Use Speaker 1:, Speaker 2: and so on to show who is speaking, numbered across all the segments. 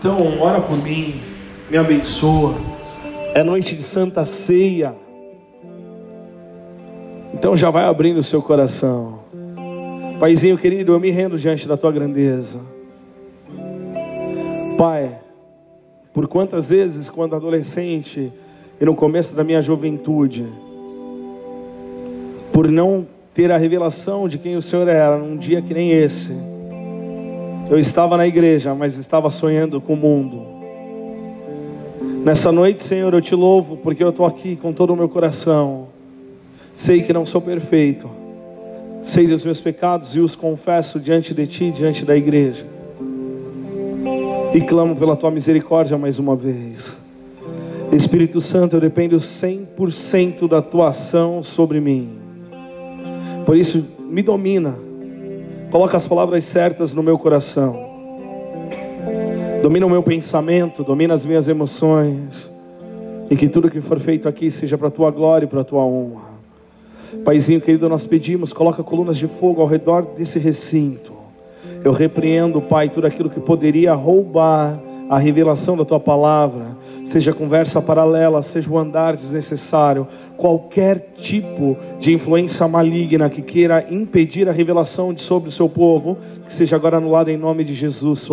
Speaker 1: Então, ora por mim, me abençoa. É noite de Santa Ceia. Então já vai abrindo o seu coração. Paizinho querido, eu me rendo diante da tua grandeza. Pai, por quantas vezes, quando adolescente e no começo da minha juventude, por não ter a revelação de quem o Senhor era num dia que nem esse, eu estava na igreja, mas estava sonhando com o mundo. Nessa noite, Senhor, eu te louvo porque eu estou aqui com todo o meu coração. Sei que não sou perfeito, sei dos meus pecados e os confesso diante de Ti, diante da igreja. E clamo pela Tua misericórdia mais uma vez. Espírito Santo, eu dependo 100% da Tua ação sobre mim. Por isso, me domina Coloca as palavras certas no meu coração. Domina o meu pensamento, domina as minhas emoções. E que tudo que for feito aqui seja para a tua glória e para a tua honra. Paizinho querido, nós pedimos, coloca colunas de fogo ao redor desse recinto. Eu repreendo, Pai, tudo aquilo que poderia roubar a revelação da tua palavra, seja conversa paralela, seja o andar desnecessário, qualquer tipo de influência maligna que queira impedir a revelação de sobre o seu povo, que seja agora anulada em nome de Jesus.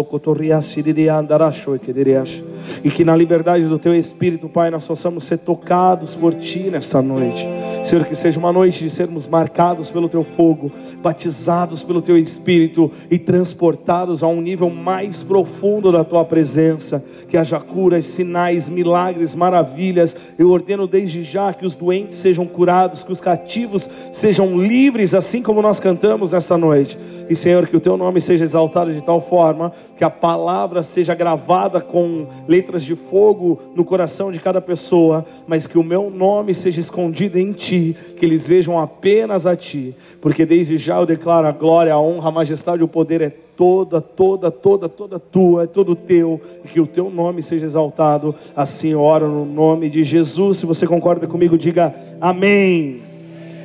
Speaker 1: E que na liberdade do teu Espírito, Pai, nós possamos ser tocados por Ti nesta noite. Senhor, que seja uma noite de sermos marcados pelo Teu fogo, batizados pelo Teu Espírito e transportados a um nível mais profundo da Tua presença. Que haja curas, sinais, milagres, maravilhas. Eu ordeno desde já que os doentes sejam curados, que os cativos sejam livres, assim como nós cantamos nesta noite. E Senhor, que o teu nome seja exaltado de tal forma que a palavra seja gravada com letras de fogo no coração de cada pessoa, mas que o meu nome seja escondido em ti, que eles vejam apenas a ti, porque desde já eu declaro a glória, a honra, a majestade, o poder é toda, toda, toda, toda tua, é todo teu, e que o teu nome seja exaltado. Assim eu oro no nome de Jesus. Se você concorda comigo, diga amém.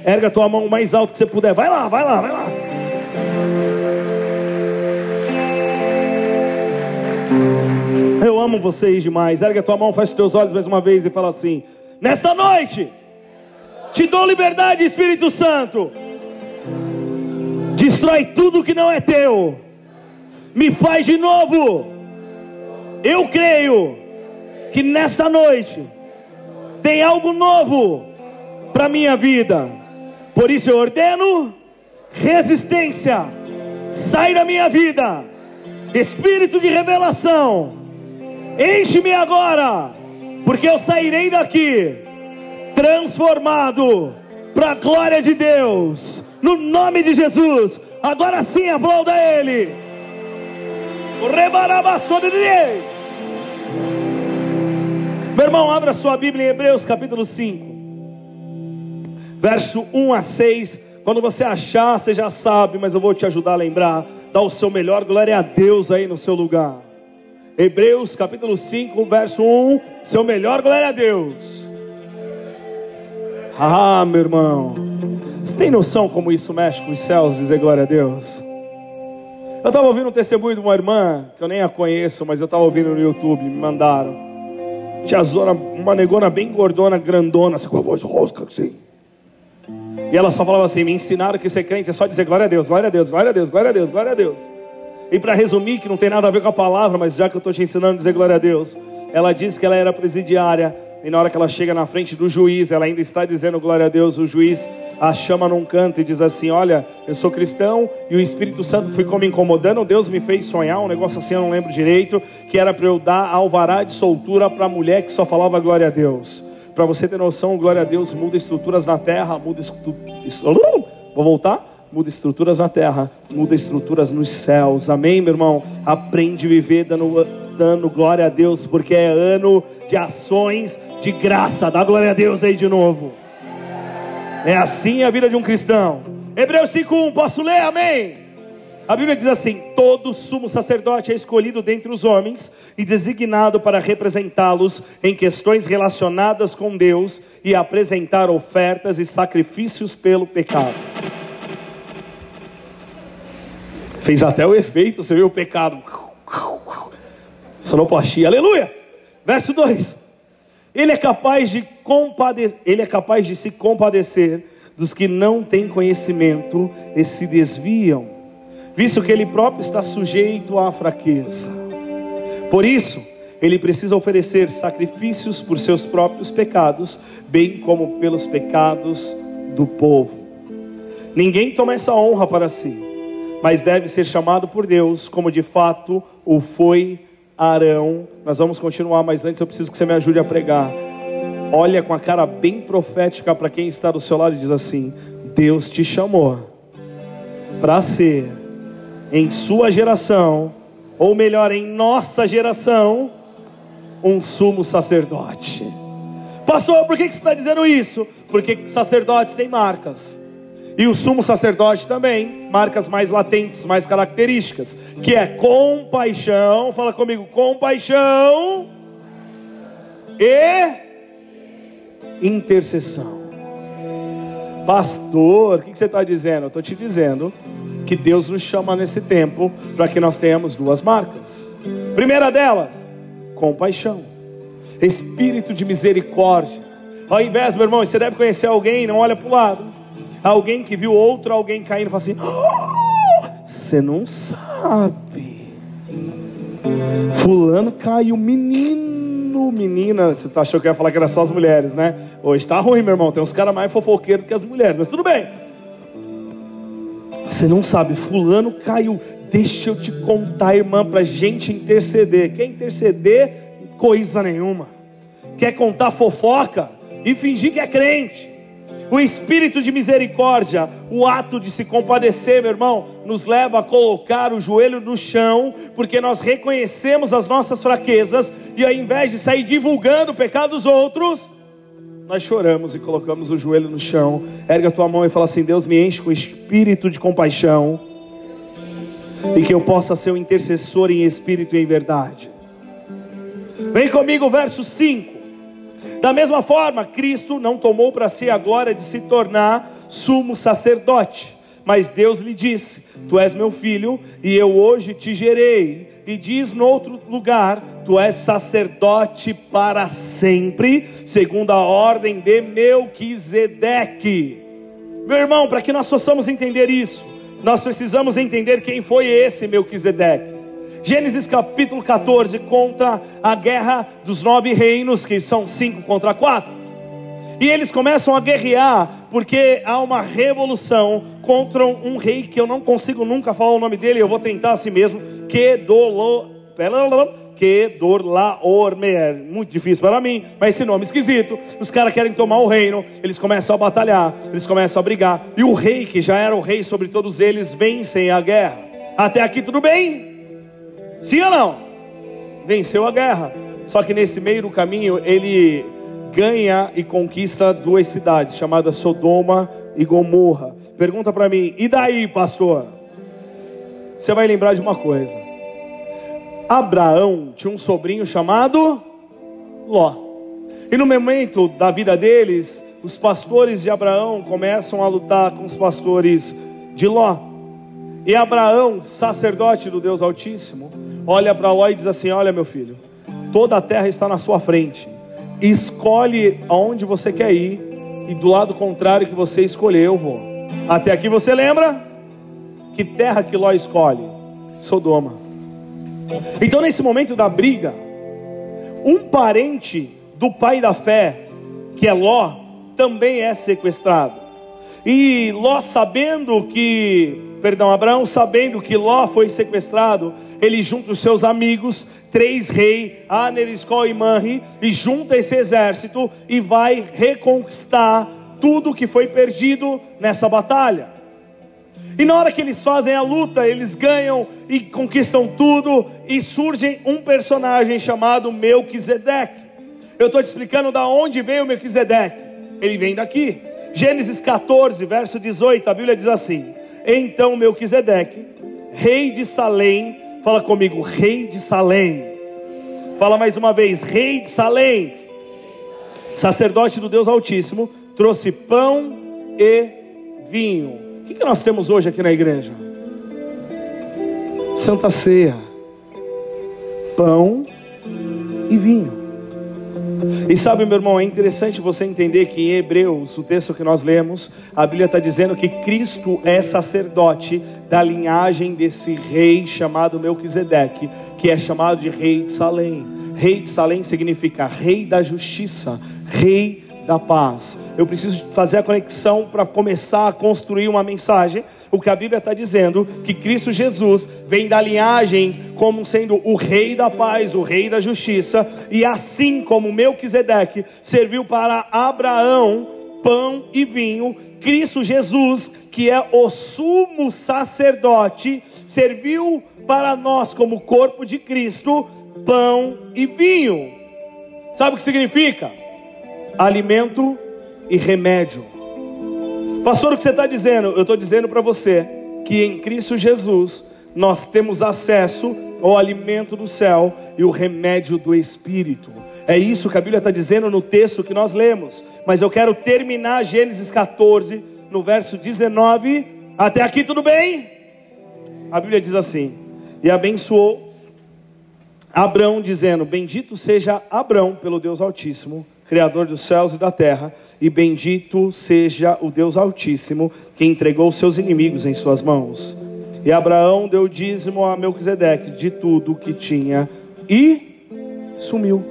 Speaker 1: Erga tua mão o mais alto que você puder. Vai lá, vai lá, vai lá. Amo vocês demais. Erga a tua mão, fecha teus olhos mais uma vez e fala assim: Nesta noite, te dou liberdade, Espírito Santo. Destrói tudo que não é teu. Me faz de novo. Eu creio que nesta noite tem algo novo para minha vida. Por isso eu ordeno resistência, sai da minha vida, espírito de revelação, enche-me agora, porque eu sairei daqui transformado para a glória de Deus, no nome de Jesus. Agora sim, aplauda Ele. Meu irmão, abra sua Bíblia em Hebreus capítulo 5, verso 1 a 6. Quando você achar, você já sabe, mas eu vou te ajudar a lembrar. Dá o seu melhor, glória a Deus aí no seu lugar. Hebreus capítulo 5, verso 1. Seu melhor, glória a Deus. Ah, meu irmão. Você tem noção como isso mexe com os céus, dizer glória a Deus? Eu estava ouvindo um testemunho de uma irmã, que eu nem a conheço, mas eu estava ouvindo no YouTube, me mandaram. Tiazona, uma negona bem gordona, grandona, assim, com a voz rosca assim. E ela só falava assim: me ensinaram que ser crente é só dizer glória a Deus, glória a Deus, glória a Deus, glória a Deus, glória a Deus. E para resumir, que não tem nada a ver com a palavra, mas já que eu estou te ensinando a dizer glória a Deus, ela disse que ela era presidiária, e na hora que ela chega na frente do juiz, ela ainda está dizendo glória a Deus, o juiz a chama num canto e diz assim: Olha, eu sou cristão e o Espírito Santo ficou me incomodando. Deus me fez sonhar um negócio assim, eu não lembro direito, que era para eu dar alvará de soltura para a mulher que só falava glória a Deus. Para você ter noção, glória a Deus muda estruturas na terra, muda estruturas. Vou voltar? Muda estruturas na terra, muda estruturas nos céus. Amém, meu irmão? Aprende a viver dando, dando glória a Deus, porque é ano de ações de graça. Dá glória a Deus aí de novo. É assim a vida de um cristão. Hebreus 5:1, posso ler? Amém. A Bíblia diz assim: todo sumo sacerdote é escolhido dentre os homens e designado para representá-los em questões relacionadas com Deus e apresentar ofertas e sacrifícios pelo pecado. Fez até o efeito, você viu o pecado. Sonoplastia, aleluia. Verso 2. Ele é capaz de compadecer, ele é capaz de se compadecer dos que não têm conhecimento e se desviam, visto que ele próprio está sujeito à fraqueza. Por isso, ele precisa oferecer sacrifícios por seus próprios pecados, bem como pelos pecados do povo. Ninguém toma essa honra para si, mas deve ser chamado por Deus, como de fato o foi Arão. Nós vamos continuar, mas antes eu preciso que você me ajude a pregar. Olha com a cara bem profética para quem está do seu lado e diz assim: Deus te chamou para ser em sua geração, ou melhor, em nossa geração, um sumo sacerdote. Pastor, por que você está dizendo isso? Porque sacerdotes têm marcas. E o sumo sacerdote também, marcas mais latentes, mais características, que é compaixão, fala comigo, compaixão e intercessão. Pastor, o que você está dizendo? Eu estou te dizendo que Deus nos chama nesse tempo para que nós tenhamos duas marcas. Primeira delas, compaixão, espírito de misericórdia. Ao invés, meu irmão, você deve conhecer alguém, não olha para o lado Alguém que viu outro alguém caindo, fala assim: oh, Você não sabe. Fulano caiu, menino, menina. Você achou que ia falar que era só as mulheres, né? Hoje está ruim, meu irmão. Tem uns caras mais fofoqueiros que as mulheres, mas tudo bem. Você não sabe, Fulano caiu. Deixa eu te contar, irmã, para gente interceder. Quer interceder? Coisa nenhuma. Quer contar fofoca? E fingir que é crente o espírito de misericórdia, o ato de se compadecer, meu irmão, nos leva a colocar o joelho no chão, porque nós reconhecemos as nossas fraquezas e ao invés de sair divulgando o pecado dos outros, nós choramos e colocamos o joelho no chão. Erga a tua mão e fala assim: Deus me enche com espírito de compaixão e que eu possa ser um intercessor em espírito e em verdade. Vem comigo, verso 5. Da mesma forma, Cristo não tomou para si a glória de se tornar sumo sacerdote, mas Deus lhe disse: Tu és meu filho, e eu hoje te gerei. E diz no outro lugar: Tu és sacerdote para sempre, segundo a ordem de Melquisedeque. Meu irmão, para que nós possamos entender isso, nós precisamos entender quem foi esse Melquisedeque. Gênesis capítulo 14 conta a guerra dos nove reinos, que são cinco contra quatro. E eles começam a guerrear, porque há uma revolução contra um rei que eu não consigo nunca falar o nome dele, eu vou tentar assim mesmo, Kedorlaormer, muito difícil para mim, mas esse nome esquisito. Os caras querem tomar o reino, eles começam a batalhar, eles começam a brigar, e o rei, que já era o rei sobre todos eles, vencem a guerra. Até aqui tudo bem? Sim ou não? Venceu a guerra. Só que nesse meio do caminho ele ganha e conquista duas cidades, chamadas Sodoma e Gomorra. Pergunta para mim, e daí, pastor? Você vai lembrar de uma coisa. Abraão tinha um sobrinho chamado Ló. E no momento da vida deles, os pastores de Abraão começam a lutar com os pastores de Ló. E Abraão, sacerdote do Deus Altíssimo, olha para Ló e diz assim: Olha, meu filho, toda a terra está na sua frente. Escolhe aonde você quer ir, e do lado contrário que você escolher, eu vou. Até aqui você lembra? Que terra que Ló escolhe? Sodoma. Então, nesse momento da briga, um parente do pai da fé, que é Ló, também é sequestrado. E Ló, sabendo que, perdão, Abraão, sabendo que Ló foi sequestrado, ele junta os seus amigos, três reis, Aner, Escol e Manri, e junta esse exército e vai reconquistar tudo que foi perdido nessa batalha. E na hora que eles fazem a luta, eles ganham e conquistam tudo, e surge um personagem chamado Melquisedeque. Eu estou te explicando da onde veio Melquisedeque. Ele vem daqui. Gênesis 14, verso 18, a Bíblia diz assim: Então Melquisedeque, rei de Salém, Fala comigo, rei de Salém. Fala mais uma vez, rei de Salém. Sacerdote do Deus Altíssimo, trouxe pão e vinho. O que, que nós temos hoje aqui na igreja? Santa Ceia. Pão e vinho. E sabe, meu irmão, é interessante você entender que em Hebreus, o texto que nós lemos, a Bíblia está dizendo que Cristo é sacerdote da linhagem desse rei chamado Melquisedeque, que é chamado de rei de Salém. Rei de Salém significa rei da justiça, rei da paz. Eu preciso fazer a conexão para começar a construir uma mensagem o que a Bíblia está dizendo, que Cristo Jesus vem da linhagem como sendo o rei da paz, o rei da justiça, e assim como Melquisedeque serviu para Abraão pão e vinho, Cristo Jesus, que é o sumo sacerdote, serviu para nós como corpo de Cristo pão e vinho. Sabe o que significa? Alimento e remédio. Pastor, o que você está dizendo? Eu estou dizendo para você que em Cristo Jesus nós temos acesso ao alimento do céu e o remédio do Espírito. É isso que a Bíblia está dizendo no texto que nós lemos. Mas eu quero terminar Gênesis 14, no verso 19. Até aqui tudo bem? A Bíblia diz assim: E abençoou Abrão, dizendo: Bendito seja Abrão pelo Deus Altíssimo, Criador dos céus e da terra e bendito seja o Deus Altíssimo, que entregou seus inimigos em suas mãos. E Abraão deu dízimo a Melquisedeque de tudo o que tinha e sumiu.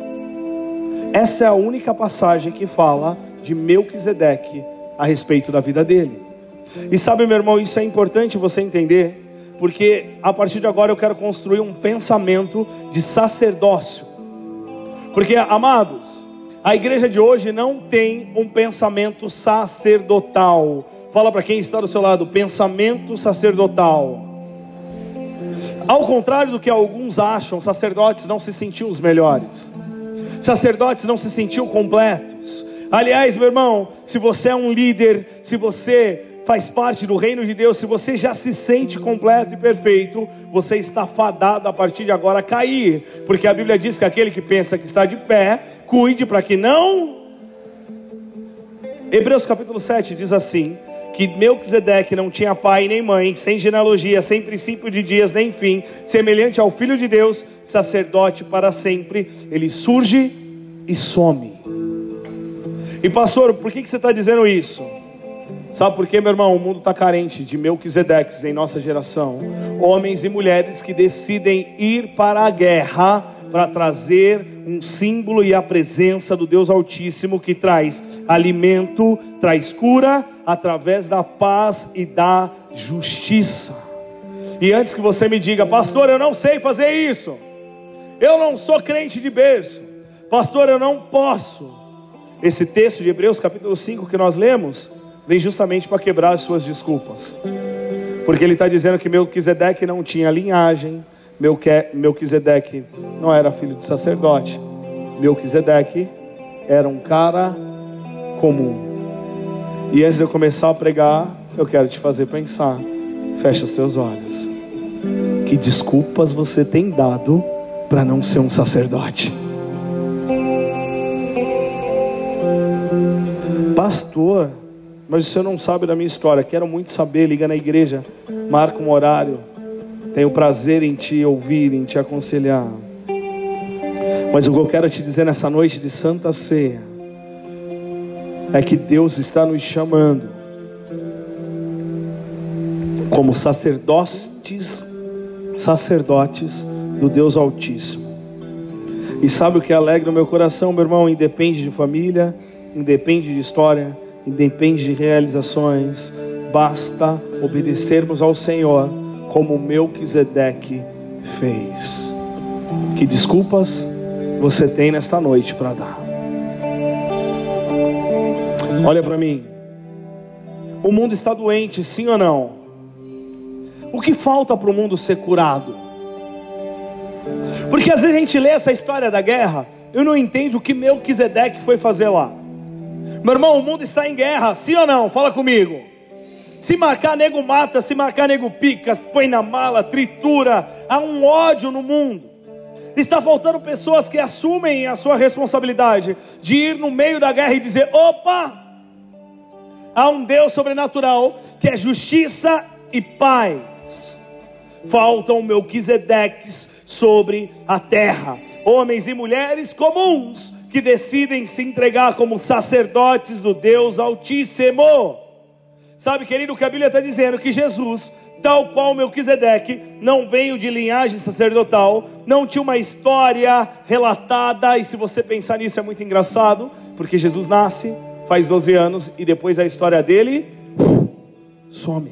Speaker 1: Essa é a única passagem que fala de Melquisedeque a respeito da vida dele. E sabe, meu irmão, isso é importante você entender, porque a partir de agora eu quero construir um pensamento de sacerdócio. Porque, amados, a igreja de hoje não tem um pensamento sacerdotal. Fala para quem está do seu lado, pensamento sacerdotal. Ao contrário do que alguns acham, sacerdotes não se sentiam os melhores. Sacerdotes não se sentiam completos. Aliás, meu irmão, se você é um líder, se você faz parte do reino de Deus, se você já se sente completo e perfeito, você está fadado a partir de agora a cair, porque a Bíblia diz que aquele que pensa que está de pé, cuide para que não. Hebreus capítulo 7 diz assim: que Melquisedeque não tinha pai nem mãe, sem genealogia, sem princípio de dias nem fim, semelhante ao Filho de Deus, sacerdote para sempre, ele surge e some. E pastor, por que, que você está dizendo isso? Sabe por quê, meu irmão? O mundo está carente de Melquisedeques em nossa geração. Homens e mulheres que decidem ir para a guerra para trazer um símbolo e a presença do Deus Altíssimo que traz alimento, traz cura através da paz e da justiça. E antes que você me diga, pastor, eu não sei fazer isso, eu não sou crente de berço, pastor, eu não posso. Esse texto de Hebreus capítulo 5 que nós lemos vem justamente para quebrar as suas desculpas. Porque ele está dizendo que Melquisedeque não tinha linhagem, Melquisedeque não era filho de sacerdote. Melquisedeque era um cara comum. E antes de eu começar a pregar, eu quero te fazer pensar. Fecha os teus olhos. Que desculpas você tem dado para não ser um sacerdote? Pastor, mas você não sabe da minha história. Quero muito saber. Liga na igreja, marca um horário. Tenho prazer em te ouvir, em te aconselhar. Mas o que eu quero te dizer nessa noite de Santa Ceia é que Deus está nos chamando como sacerdotes, sacerdotes do Deus Altíssimo. E sabe o que alegra o meu coração, meu irmão? Independe de família, independe de história, independe de realizações, basta obedecermos ao Senhor como Melquisedeque fez. Que desculpas você tem nesta noite para dar? Olha para mim. O mundo está doente, sim ou não? O que falta para o mundo ser curado? Porque às vezes a gente lê essa história da guerra, eu não entendo o que Melquisedeque foi fazer lá. Meu irmão, o mundo está em guerra, sim ou não? Fala comigo. Se marcar, nego mata, se marcar, nego pica, põe na mala, tritura. Há um ódio no mundo. Está faltando pessoas que assumem a sua responsabilidade de ir no meio da guerra e dizer: opa, há um Deus sobrenatural que é justiça e paz. Faltam Melquisedeques sobre a terra. homens e mulheres comuns que decidem se entregar como sacerdotes do Deus Altíssimo. Sabe, querido, o que a Bíblia está dizendo? Que Jesus, tal qual Melquisedeque, não veio de linhagem sacerdotal, não tinha uma história relatada, e se você pensar nisso é muito engraçado, porque Jesus nasce, faz 12 anos, e depois a história dele some.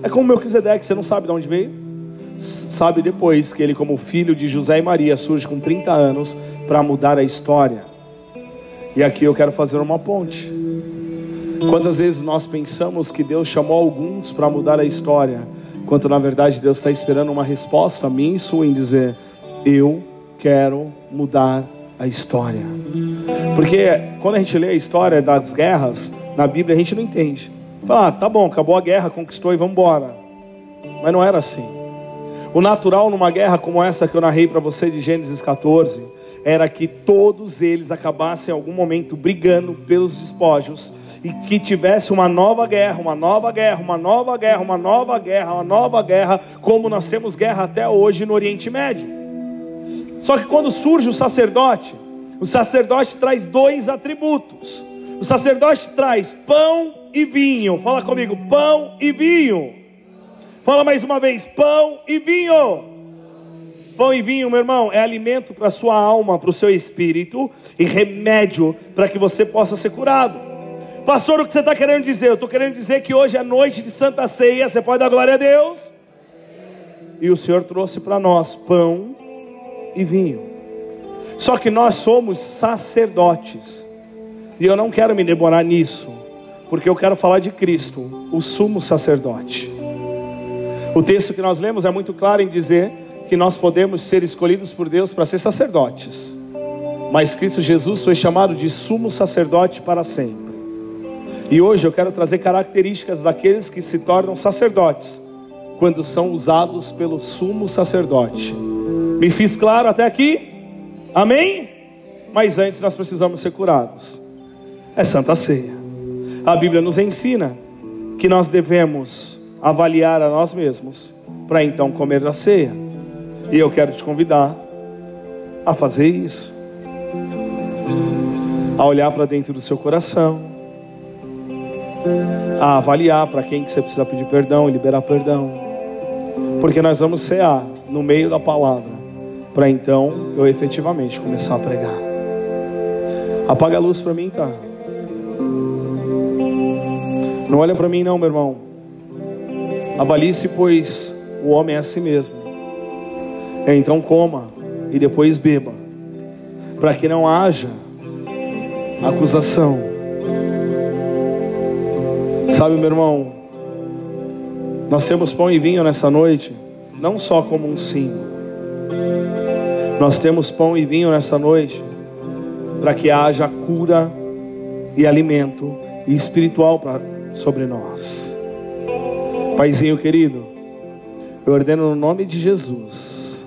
Speaker 1: É como Melquisedeque, você não sabe de onde veio? Sabe depois que ele, como filho de José e Maria, surge com 30 anos para mudar a história. E aqui eu quero fazer uma ponte. Quantas vezes nós pensamos que Deus chamou alguns para mudar a história, quando na verdade Deus está esperando uma resposta a mim e sua em dizer: Eu quero mudar a história. Porque quando a gente lê a história das guerras na Bíblia, a gente não entende. Fala, ah, tá bom, acabou a guerra, conquistou e vamos embora. Mas não era assim. O natural numa guerra como essa que eu narrei para você de Gênesis 14 era que todos eles acabassem em algum momento brigando pelos despojos e que tivesse uma nova guerra, uma nova guerra, uma nova guerra, uma nova guerra, uma nova guerra, como nós temos guerra até hoje no Oriente Médio. Só que quando surge o sacerdote, o sacerdote traz dois atributos. O sacerdote traz pão e vinho. Fala comigo, pão e vinho. Fala mais uma vez, pão e vinho. Pão e vinho, meu irmão, é alimento para a sua alma, para o seu espírito e remédio para que você possa ser curado. Pastor, o que você está querendo dizer? Eu estou querendo dizer que hoje é noite de Santa Ceia. Você pode dar glória a Deus? E o Senhor trouxe para nós pão e vinho. Só que nós somos sacerdotes. E eu não quero me demorar nisso, porque eu quero falar de Cristo, o sumo sacerdote. O texto que nós lemos é muito claro em dizer que nós podemos ser escolhidos por Deus para ser sacerdotes. Mas Cristo Jesus foi chamado de sumo sacerdote para sempre. E hoje eu quero trazer características daqueles que se tornam sacerdotes, quando são usados pelo sumo sacerdote. Me fiz claro até aqui? Amém? Mas antes nós precisamos ser curados. É Santa Ceia. A Bíblia nos ensina que nós devemos avaliar a nós mesmos para então comer a ceia. E eu quero te convidar a fazer isso. A olhar para dentro do seu coração a avaliar para quem que você precisa pedir perdão e liberar perdão. Porque nós vamos cear no meio da palavra, para então eu efetivamente começar a pregar. Apaga a luz para mim, tá? Não olha para mim não, meu irmão. Avalie-se, pois o homem é assim mesmo. Então coma e depois beba, para que não haja acusação Sabe, meu irmão, nós temos pão e vinho nessa noite, não só como um símbolo. Nós temos pão e vinho nessa noite para que haja cura e alimento e espiritual pra, sobre nós. Paizinho querido, eu ordeno no nome de Jesus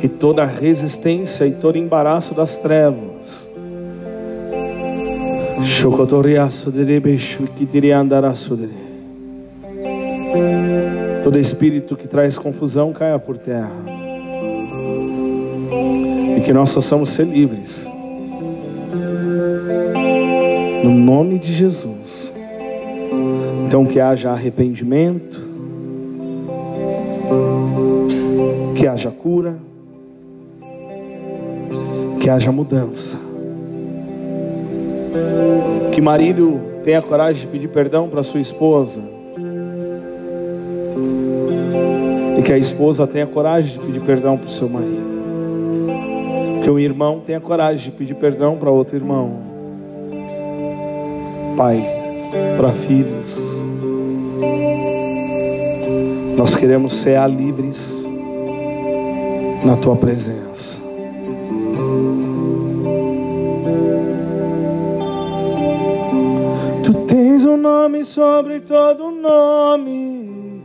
Speaker 1: que toda resistência e todo embaraço das trevas Todo espírito que traz confusão caia por terra. E que nós possamos ser livres. No nome de Jesus. Então que haja arrependimento. Que haja cura. Que haja mudança que marido tenha coragem de pedir perdão para sua esposa. E que a esposa tenha coragem de pedir perdão para o seu marido. Que o irmão tenha coragem de pedir perdão para outro irmão. Pais, para filhos. Nós queremos ser livres na tua presença. Nome sobre todo nome.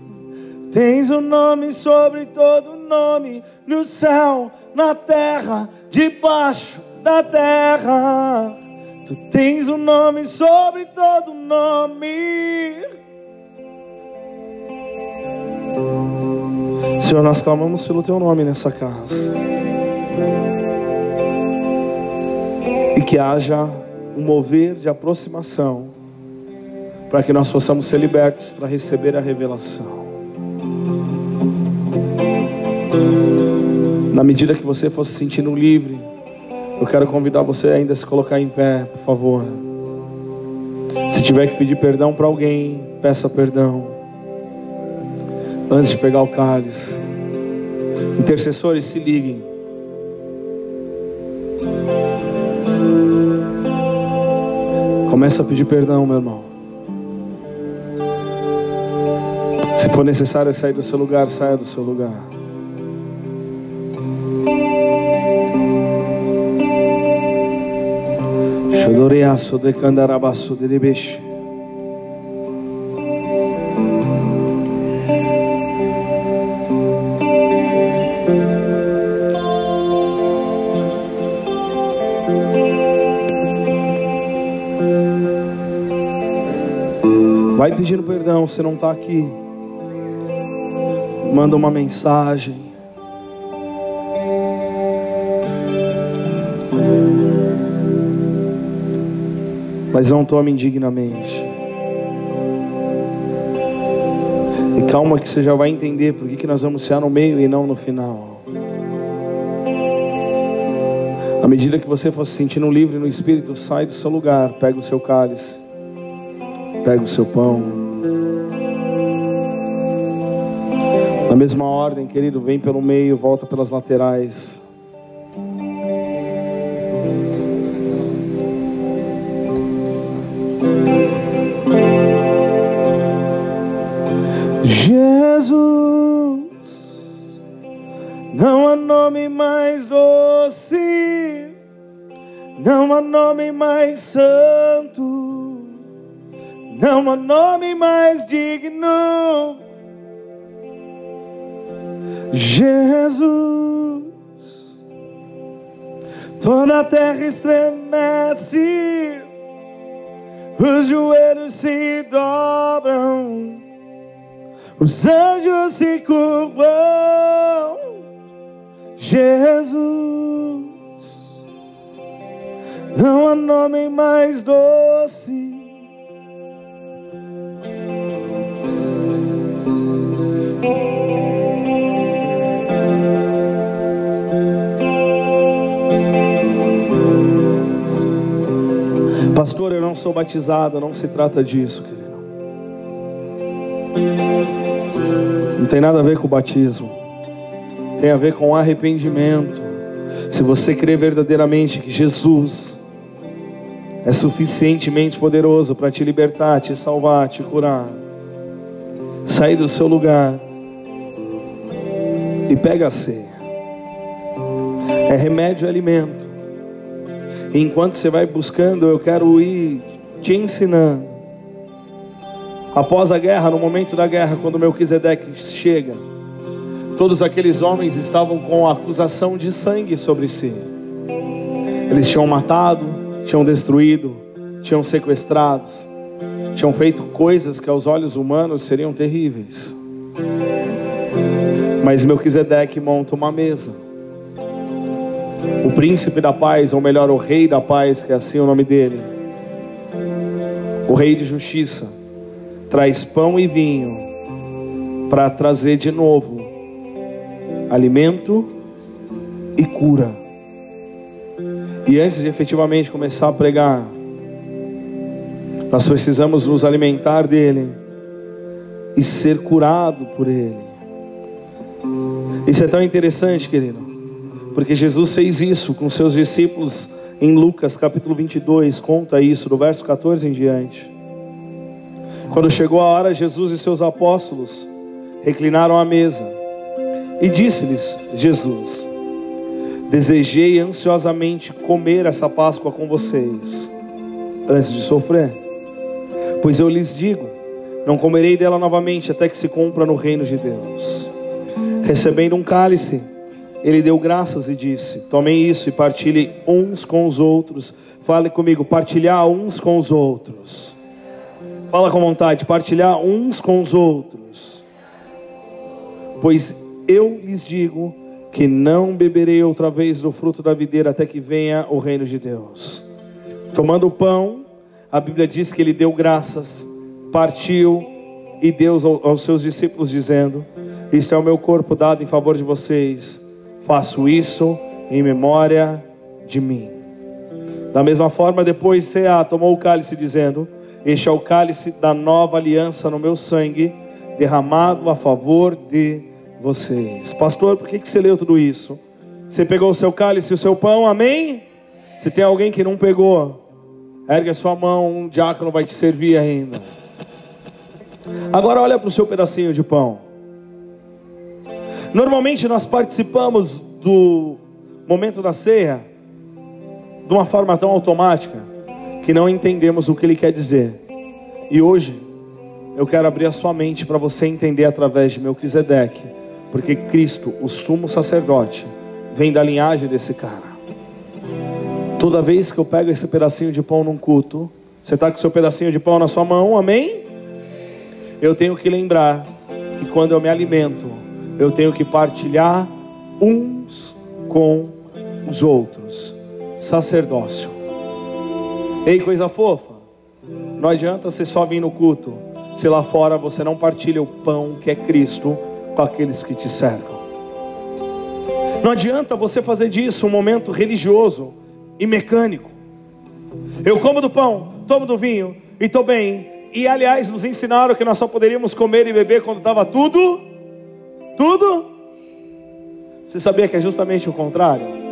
Speaker 1: Tens um nome sobre todo nome. No céu, na terra, debaixo da terra. Tu tens um nome sobre todo nome. Senhor, nós clamamos pelo teu nome nessa casa. E que haja um mover de aproximação para que nós possamos ser libertos para receber a revelação. Na medida que você for se sentindo livre, eu quero convidar você ainda a se colocar em pé, por favor. Se tiver que pedir perdão para alguém, peça perdão. Antes de pegar o cálice. Intercessores, se liguem. Começa a pedir perdão, meu irmão. Se for necessário sair do seu lugar, saia do seu lugar. Chodoreaço de candarabaço de libeche. Vai pedindo perdão se não está aqui. Manda uma mensagem. mas não tome indignamente. E calma que você já vai entender por que, nós vamos ser no meio e não no final. À medida que você for se sentindo livre no Espírito, sai do seu lugar, pega o seu cálice, pega o seu pão. Na mesma ordem, querido, vem pelo meio, volta pelas laterais. nome mais doce, não há nome mais santo, não há nome mais digno. Jesus, toda a terra estremece, os joelhos se dobram, os anjos se curvam Jesus, não há nome mais doce. Pastor, eu não sou batizado, não se trata disso, querido. Não tem nada a ver com o batismo tem a ver com arrependimento. Se você crê verdadeiramente que Jesus é suficientemente poderoso para te libertar, te salvar, te curar, sair do seu lugar e pega a ceia. É remédio e alimento. Enquanto você vai buscando, eu quero ir te ensinando. Após a guerra, no momento da guerra, quando Melquisedeque chega, Todos aqueles homens estavam com a acusação de sangue sobre si. Eles tinham matado, tinham destruído, tinham sequestrado, tinham feito coisas que aos olhos humanos seriam terríveis. Mas Melquisedeque monta uma mesa. O príncipe da paz, ou melhor, o rei da paz, que é assim o nome dele, o rei de justiça, traz pão e vinho para trazer de novo alimento e cura. E antes de efetivamente começar a pregar, nós precisamos nos alimentar dele e ser curado por ele. Isso é tão interessante, querido, porque Jesus fez isso com seus discípulos em Lucas capítulo 22, conta isso, do verso 14 em diante. Quando chegou a hora, Jesus e seus apóstolos reclinaram à mesa. E disse-lhes Jesus: Desejei ansiosamente comer essa Páscoa com vocês, antes de sofrer. Pois eu lhes digo: não comerei dela novamente até que se cumpra no reino de Deus. Recebendo um cálice, ele deu graças e disse: Tomem isso e partilhem uns com os outros. Fale comigo, partilhar uns com os outros. Fala com vontade, partilhar uns com os outros. Pois eu lhes digo que não beberei outra vez do fruto da videira até que venha o reino de Deus. Tomando o pão, a Bíblia diz que ele deu graças, partiu e deu aos seus discípulos, dizendo: Isto é o meu corpo dado em favor de vocês, faço isso em memória de mim. Da mesma forma, depois Ceá tomou o cálice, dizendo: Este é o cálice da nova aliança no meu sangue, derramado a favor de vocês. Pastor, por que, que você leu tudo isso? Você pegou o seu cálice e o seu pão, amém? Se tem alguém que não pegou, ergue a sua mão, um diácono vai te servir ainda. Agora olha para o seu pedacinho de pão. Normalmente nós participamos do momento da ceia de uma forma tão automática que não entendemos o que ele quer dizer. E hoje eu quero abrir a sua mente para você entender através de Melquisedeque porque Cristo, o sumo sacerdote, vem da linhagem desse cara. Toda vez que eu pego esse pedacinho de pão num culto, você está com seu pedacinho de pão na sua mão, amém? Eu tenho que lembrar que quando eu me alimento, eu tenho que partilhar uns com os outros. Sacerdócio. Ei, coisa fofa. Não adianta você só vir no culto, se lá fora você não partilha o pão que é Cristo com aqueles que te cercam. Não adianta você fazer disso um momento religioso e mecânico. Eu como do pão, tomo do vinho e estou bem. E aliás, nos ensinaram que nós só poderíamos comer e beber quando estava tudo, tudo. Você sabia que é justamente o contrário?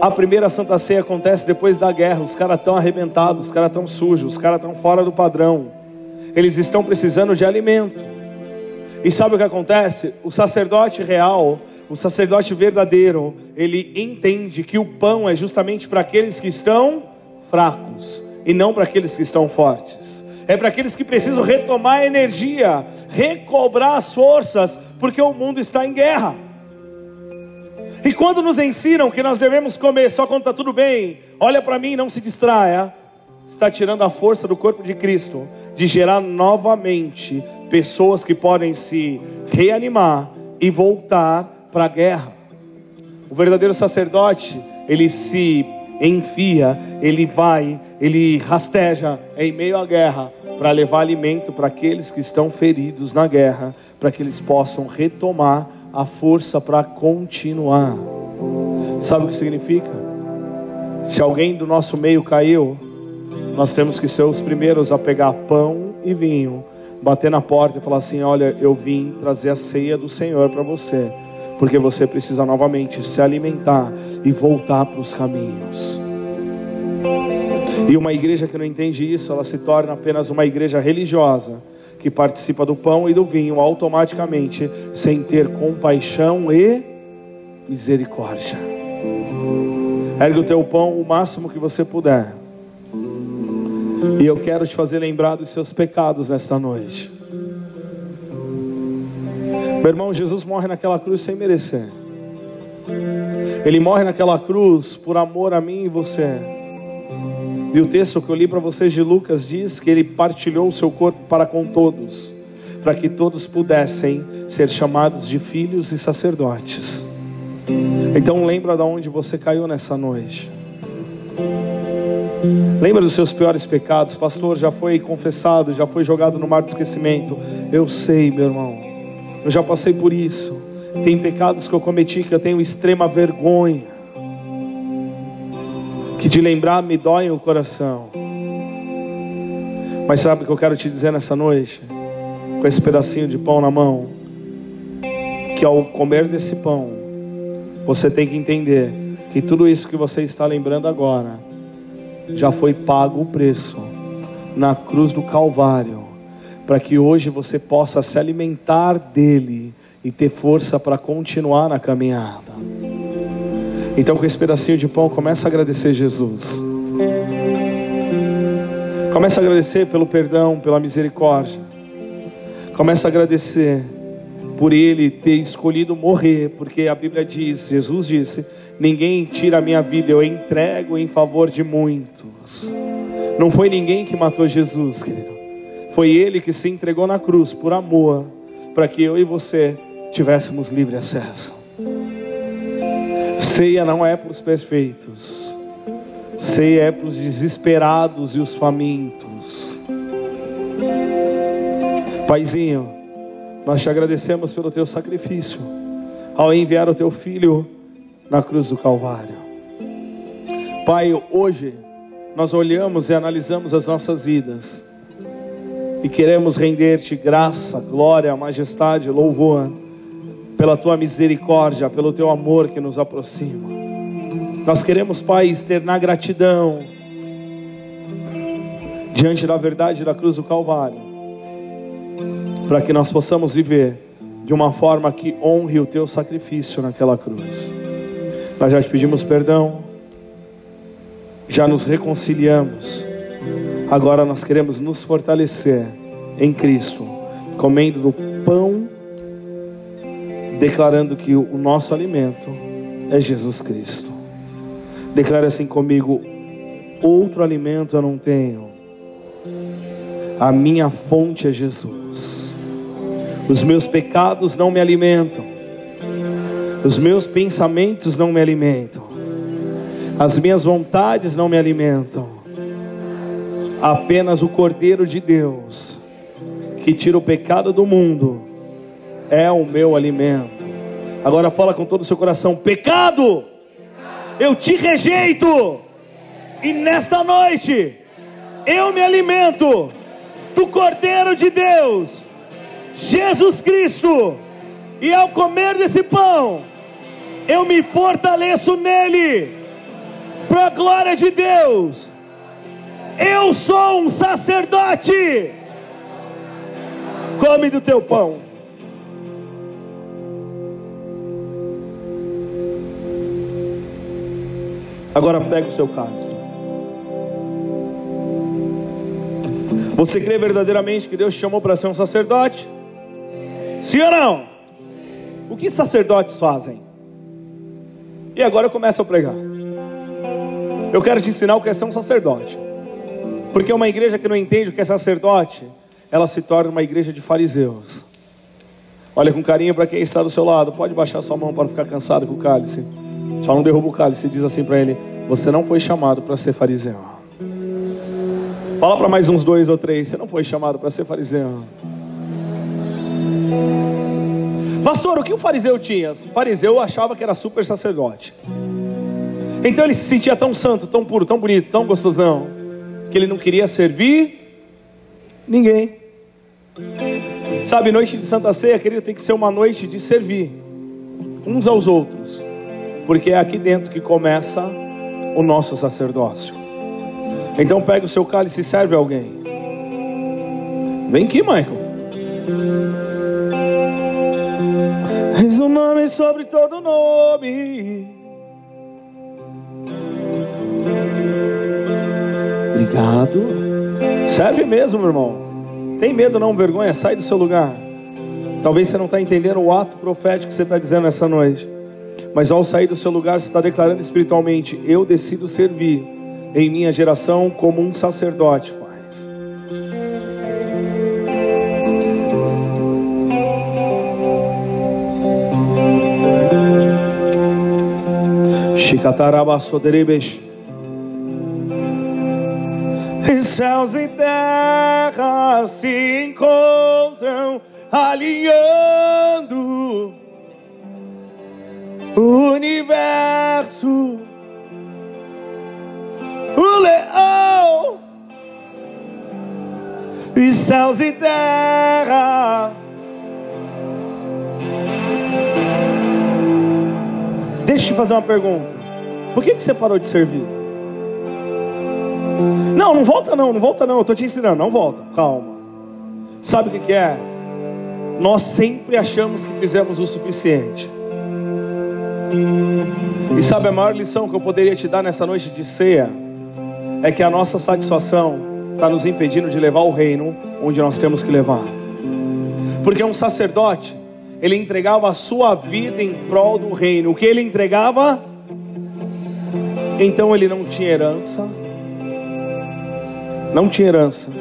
Speaker 1: A primeira Santa Ceia acontece depois da guerra. Os caras estão arrebentados, os caras estão sujos, os caras estão fora do padrão. Eles estão precisando de alimento. E sabe o que acontece? O sacerdote real, o sacerdote verdadeiro, ele entende que o pão é justamente para aqueles que estão fracos e não para aqueles que estão fortes. É para aqueles que precisam retomar a energia, recobrar as forças, porque o mundo está em guerra. E quando nos ensinam que nós devemos comer só quando está tudo bem, olha para mim, não se distraia, está tirando a força do corpo de Cristo de gerar novamente pessoas que podem se reanimar e voltar para a guerra. O verdadeiro sacerdote, ele se enfia, ele vai, ele rasteja em meio à guerra para levar alimento para aqueles que estão feridos na guerra, para que eles possam retomar a força para continuar. Sabe o que significa? Se alguém do nosso meio caiu, nós temos que ser os primeiros a pegar pão e vinho bater na porta e falar assim: Olha, eu vim trazer a ceia do Senhor para você, porque você precisa novamente se alimentar e voltar para os caminhos. E uma igreja que não entende isso, ela se torna apenas uma igreja religiosa que participa do pão e do vinho automaticamente, sem ter compaixão e misericórdia. Ergue o teu pão o máximo que você puder. E eu quero te fazer lembrar dos seus pecados nesta noite. Meu irmão, Jesus morre naquela cruz sem merecer. Ele morre naquela cruz por amor a mim e você. E o texto que eu li para vocês de Lucas diz que ele partilhou o seu corpo para com todos, para que todos pudessem ser chamados de filhos e sacerdotes. Então lembra de onde você caiu nessa noite. Lembra dos seus piores pecados, pastor? Já foi confessado, já foi jogado no mar do esquecimento. Eu sei, meu irmão. Eu já passei por isso. Tem pecados que eu cometi que eu tenho extrema vergonha. Que de lembrar me dói o coração. Mas sabe o que eu quero te dizer nessa noite? Com esse pedacinho de pão na mão. Que ao comer desse pão, você tem que entender que tudo isso que você está lembrando agora já foi pago o preço na cruz do Calvário, para que hoje você possa se alimentar dele e ter força para continuar na caminhada. Então, com esse pedacinho de pão, começa a agradecer Jesus. Começa a agradecer pelo perdão, pela misericórdia. Começa a agradecer por ele ter escolhido morrer, porque a Bíblia diz, Jesus disse, Ninguém tira a minha vida, eu entrego em favor de muitos. Não foi ninguém que matou Jesus, querido. Foi ele que se entregou na cruz por amor, para que eu e você tivéssemos livre acesso. Ceia não é para os perfeitos, ceia é para os desesperados e os famintos. Paizinho, nós te agradecemos pelo teu sacrifício ao enviar o teu filho na cruz do Calvário. Pai, hoje nós olhamos e analisamos as nossas vidas e queremos render-te graça, glória, majestade, louvor pela tua misericórdia, pelo teu amor que nos aproxima. Nós queremos, Pai, externar gratidão diante da verdade da cruz do Calvário, para que nós possamos viver de uma forma que honre o teu sacrifício naquela cruz. Nós já te pedimos perdão, já nos reconciliamos, agora nós queremos nos fortalecer em Cristo, comendo do pão, declarando que o nosso alimento é Jesus Cristo. Declare assim comigo: outro alimento eu não tenho, a minha fonte é Jesus. Os meus pecados não me alimentam, os meus pensamentos não me alimentam, as minhas vontades não me alimentam. Apenas o Cordeiro de Deus, que tira o pecado do mundo, é o meu alimento. Agora fala com todo o seu coração: pecado, eu te rejeito, e nesta noite eu me alimento do Cordeiro de Deus, Jesus Cristo, e ao comer desse pão, eu me fortaleço nele, para a glória de Deus. Eu sou um sacerdote. Come do teu pão. Agora pega o seu cálice. Você crê verdadeiramente que Deus te chamou para ser um sacerdote? Sim ou não? O que sacerdotes fazem? E agora eu começo a pregar. Eu quero te ensinar o que é ser um sacerdote. Porque uma igreja que não entende o que é sacerdote, ela se torna uma igreja de fariseus. Olha com carinho para quem está do seu lado. Pode baixar sua mão para não ficar cansado com o cálice. Só não derruba o cálice. Diz assim para ele: Você não foi chamado para ser fariseu. Fala para mais uns dois ou três. Você não foi chamado para ser fariseu. Pastor, o que o fariseu tinha? O fariseu achava que era super sacerdote. Então ele se sentia tão santo, tão puro, tão bonito, tão gostosão, que ele não queria servir ninguém. Sabe, noite de Santa Ceia, querido, tem que ser uma noite de servir uns aos outros, porque é aqui dentro que começa o nosso sacerdócio. Então pega o seu cálice e serve alguém. Vem aqui, Michael. Eis o nome sobre todo nome. Obrigado. Serve mesmo, meu irmão. Tem medo não, vergonha, sai do seu lugar. Talvez você não está entendendo o ato profético que você está dizendo essa noite. Mas ao sair do seu lugar, você está declarando espiritualmente: Eu decido servir em minha geração como um sacerdote. Shikatarabasoderebesh. E céus e terra se encontram alinhando o universo o leão e céus e terra. Deixa eu te fazer uma pergunta. Por que, que você parou de servir? Não, não volta não, não volta não. Eu estou te ensinando, não volta. Calma. Sabe o que, que é? Nós sempre achamos que fizemos o suficiente. E sabe a maior lição que eu poderia te dar nessa noite de ceia? é que a nossa satisfação está nos impedindo de levar o reino onde nós temos que levar. Porque um sacerdote, ele entregava a sua vida em prol do reino. O que ele entregava? Então ele não tinha herança. Não tinha herança.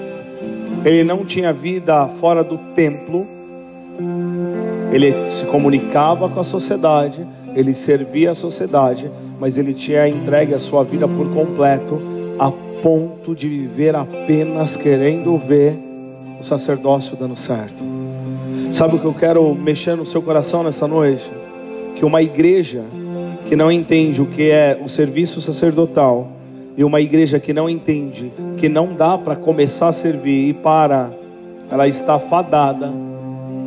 Speaker 1: Ele não tinha vida fora do templo. Ele se comunicava com a sociedade ele servia a sociedade, mas ele tinha entregue a sua vida por completo, a ponto de viver apenas querendo ver o sacerdócio dando certo. Sabe o que eu quero mexer no seu coração nessa noite? Que uma igreja que não entende o que é o serviço sacerdotal e uma igreja que não entende que não dá para começar a servir e para, ela está fadada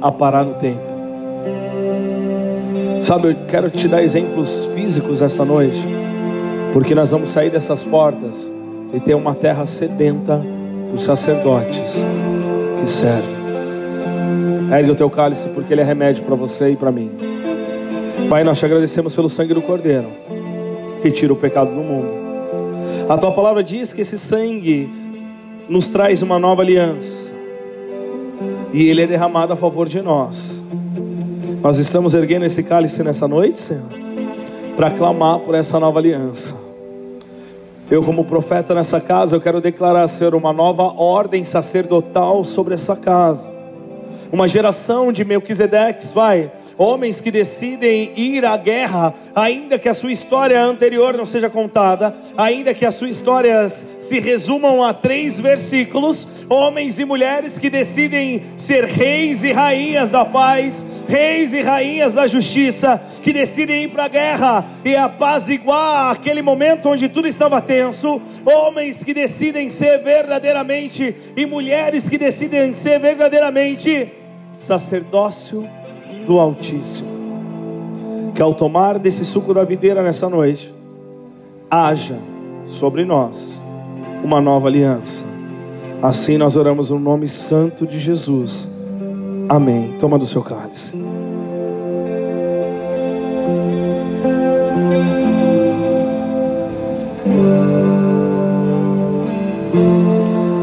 Speaker 1: a parar no tempo. Sabe, eu quero te dar exemplos físicos essa noite, porque nós vamos sair dessas portas e ter uma terra sedenta por sacerdotes que servem. Ergue o teu cálice, porque ele é remédio para você e para mim. Pai, nós te agradecemos pelo sangue do Cordeiro, que tira o pecado do mundo. A tua palavra diz que esse sangue nos traz uma nova aliança, e ele é derramado a favor de nós. Nós estamos erguendo esse cálice nessa noite, Senhor, para clamar por essa nova aliança. Eu, como profeta nessa casa, eu quero declarar, Senhor, uma nova ordem sacerdotal sobre essa casa. Uma geração de Melquisedeques, vai, homens que decidem ir à guerra, ainda que a sua história anterior não seja contada, ainda que as suas histórias se resumam a três versículos, homens e mulheres que decidem ser reis e rainhas da paz, reis e rainhas da justiça que decidem ir para a guerra e apaziguar aquele momento onde tudo estava tenso, homens que decidem ser verdadeiramente e mulheres que decidem ser verdadeiramente sacerdócio do Altíssimo. Que ao tomar desse suco da videira nessa noite, haja sobre nós uma nova aliança. Assim nós oramos no nome santo de Jesus. Amém. Toma do seu cálice.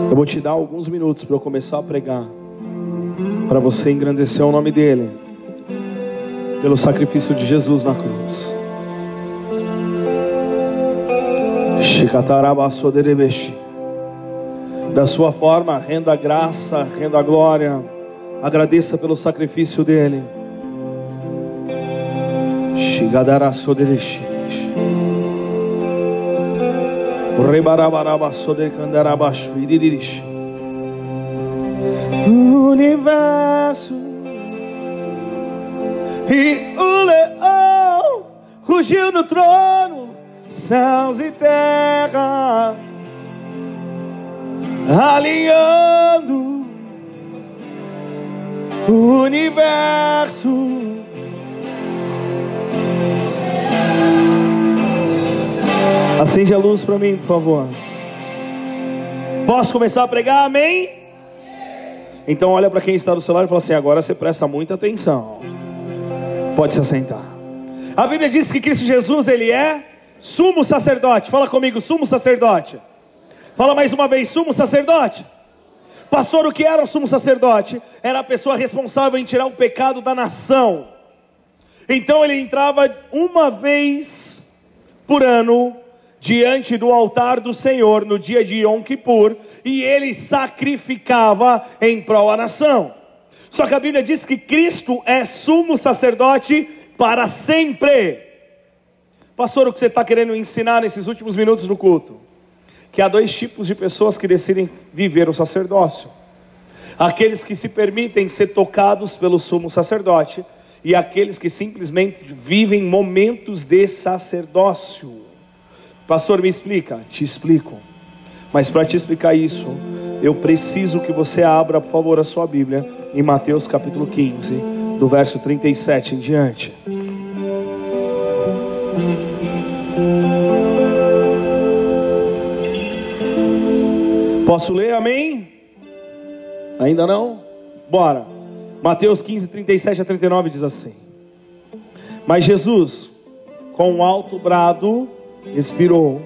Speaker 1: Eu vou te dar alguns minutos para eu começar a pregar, para você engrandecer o nome dEle, pelo sacrifício de Jesus na cruz. Da sua forma, renda graça, renda glória Agradeça pelo sacrifício dele. O universo. E o leão rugiu no trono, céus e terra, alinhando o universo. Acende a luz para mim, por favor. Posso começar a pregar? Amém? Então olha para quem está do celular e fala assim: agora você presta muita atenção. Pode se assentar. A Bíblia diz que Cristo Jesus ele é sumo sacerdote. Fala comigo, sumo sacerdote. Fala mais uma vez, sumo sacerdote. Pastor, o que era o sumo sacerdote? Era a pessoa responsável em tirar o pecado da nação. Então ele entrava uma vez por ano diante do altar do Senhor no dia de Yom Kippur e ele sacrificava em prol da nação. Só que a Bíblia diz que Cristo é sumo sacerdote para sempre. Pastor, o que você está querendo ensinar nesses últimos minutos do culto? Que há dois tipos de pessoas que decidem viver o sacerdócio: aqueles que se permitem ser tocados pelo sumo sacerdote, e aqueles que simplesmente vivem momentos de sacerdócio. Pastor, me explica? Te explico. Mas para te explicar isso, eu preciso que você abra, por favor, a sua Bíblia em Mateus capítulo 15, do verso 37 em diante. Posso ler, amém? Ainda não? Bora. Mateus 15, 37 a 39 diz assim: Mas Jesus, com um alto brado, expirou,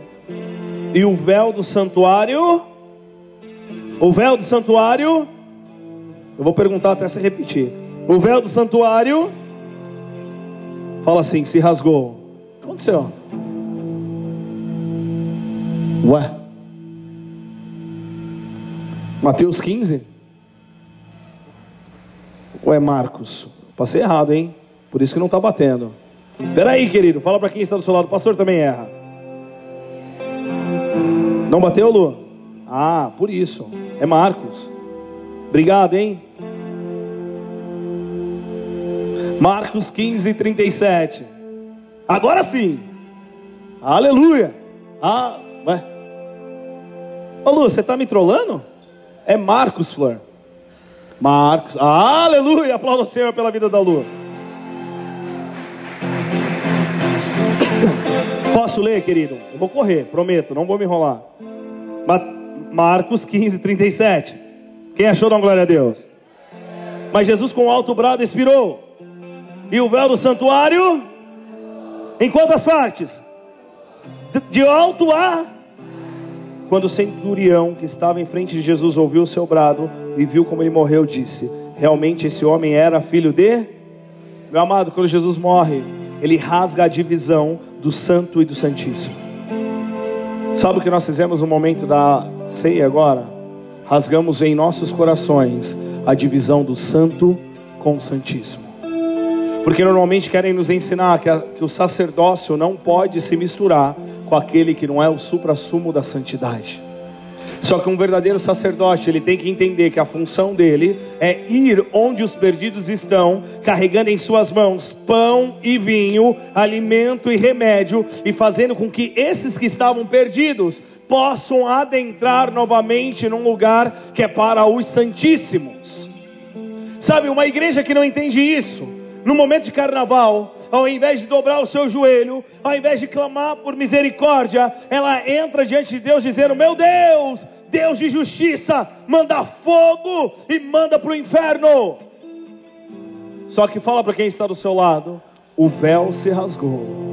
Speaker 1: e o véu do santuário, o véu do santuário, eu vou perguntar até se repetir: o véu do santuário, fala assim, se rasgou. O que aconteceu? Ué? Mateus 15? Ou é Marcos? Passei errado, hein? Por isso que não está batendo. Peraí, querido, fala para quem está do seu lado, o pastor também erra. Não bateu, Lu? Ah, por isso. É Marcos. Obrigado, hein? Marcos 15, 37. Agora sim. Aleluia. Ah, ué. Ô Lu, você está me trollando? É Marcos, Flor. Marcos. Aleluia. Aplauda o Senhor pela vida da Lu. Posso ler, querido? Eu vou correr, prometo, não vou me enrolar. Marcos 15, 37. Quem achou, dá uma glória a Deus. Mas Jesus com alto brado expirou. E o véu do santuário, em quantas partes? De alto a. Quando o centurião que estava em frente de Jesus ouviu o seu brado e viu como ele morreu, disse: Realmente esse homem era filho de. Meu amado, quando Jesus morre, ele rasga a divisão do santo e do santíssimo. Sabe o que nós fizemos no momento da ceia agora? Rasgamos em nossos corações a divisão do santo com o santíssimo. Porque normalmente querem nos ensinar que, a, que o sacerdócio não pode se misturar com aquele que não é o supra-sumo da santidade. Só que um verdadeiro sacerdote, ele tem que entender que a função dele é ir onde os perdidos estão, carregando em suas mãos pão e vinho, alimento e remédio, e fazendo com que esses que estavam perdidos possam adentrar novamente num lugar que é para os santíssimos. Sabe, uma igreja que não entende isso, no momento de carnaval, ao invés de dobrar o seu joelho, ao invés de clamar por misericórdia, ela entra diante de Deus dizendo: Meu Deus, Deus de justiça, manda fogo e manda para o inferno. Só que fala para quem está do seu lado: o véu se rasgou.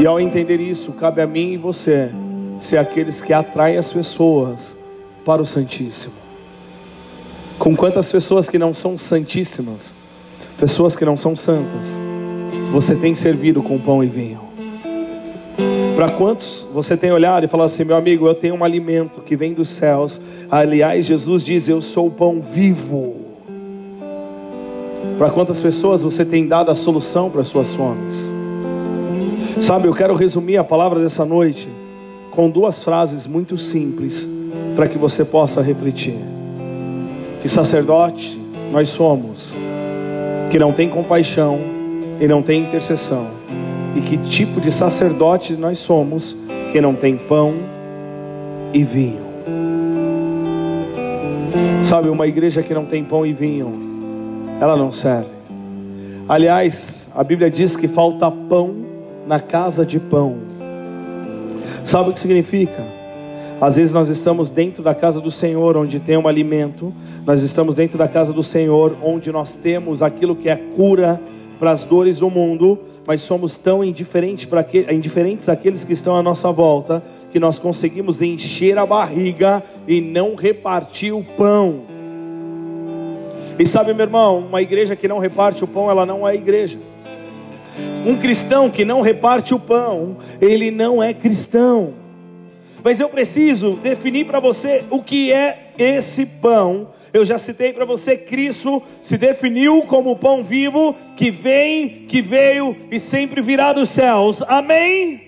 Speaker 1: E ao entender isso, cabe a mim e você ser aqueles que atraem as pessoas para o Santíssimo. Com quantas pessoas que não são santíssimas, pessoas que não são santas, você tem servido com pão e vinho? Para quantos você tem olhado e falado assim, meu amigo, eu tenho um alimento que vem dos céus. Aliás, Jesus diz: Eu sou o pão vivo. Para quantas pessoas você tem dado a solução para as suas fomes? Sabe, eu quero resumir a palavra dessa noite com duas frases muito simples para que você possa refletir que sacerdote nós somos, que não tem compaixão e não tem intercessão, e que tipo de sacerdote nós somos, que não tem pão e vinho. Sabe, uma igreja que não tem pão e vinho, ela não serve. Aliás, a Bíblia diz que falta pão na casa de pão. Sabe o que significa? Às vezes nós estamos dentro da casa do Senhor, onde tem um alimento, nós estamos dentro da casa do Senhor, onde nós temos aquilo que é cura para as dores do mundo, mas somos tão indiferentes, para que, indiferentes àqueles que estão à nossa volta, que nós conseguimos encher a barriga e não repartir o pão. E sabe, meu irmão, uma igreja que não reparte o pão, ela não é igreja. Um cristão que não reparte o pão, ele não é cristão. Mas eu preciso definir para você o que é esse pão. Eu já citei para você, Cristo se definiu como o pão vivo que vem, que veio e sempre virá dos céus. Amém?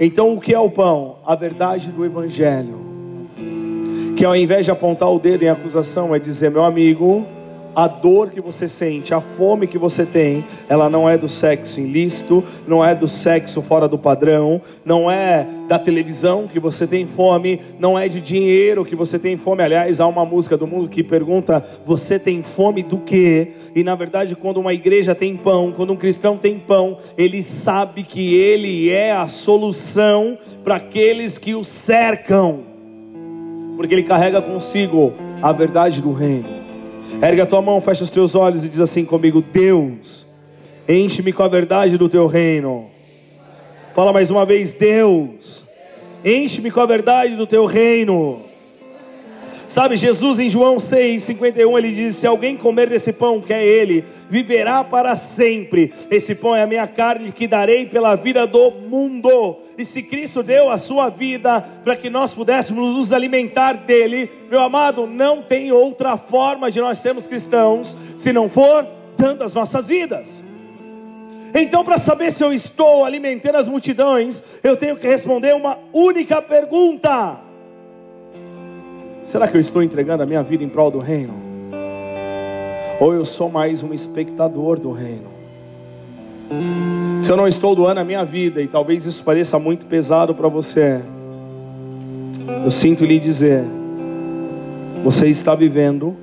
Speaker 1: Então o que é o pão? A verdade do Evangelho. Que ao invés de apontar o dedo em acusação, é dizer, meu amigo, a dor que você sente, a fome que você tem, ela não é do sexo ilícito, não é do sexo fora do padrão, não é da televisão que você tem fome, não é de dinheiro que você tem fome. Aliás, há uma música do mundo que pergunta: você tem fome do quê? E na verdade, quando uma igreja tem pão, quando um cristão tem pão, ele sabe que ele é a solução para aqueles que o cercam, porque ele carrega consigo a verdade do reino. Ergue a tua mão, fecha os teus olhos e diz assim comigo: Deus, enche-me com a verdade do teu reino. Fala mais uma vez: Deus, enche-me com a verdade do teu reino. Sabe, Jesus em João 6, 51, ele diz: Se alguém comer desse pão, que é ele, viverá para sempre. Esse pão é a minha carne que darei pela vida do mundo. E se Cristo deu a sua vida para que nós pudéssemos nos alimentar dele, meu amado, não tem outra forma de nós sermos cristãos se não for alimentando as nossas vidas. Então, para saber se eu estou alimentando as multidões, eu tenho que responder uma única pergunta: Será que eu estou entregando a minha vida em prol do reino? Ou eu sou mais um espectador do reino? Se eu não estou doando a minha vida, e talvez isso pareça muito pesado para você, eu sinto lhe dizer: você está vivendo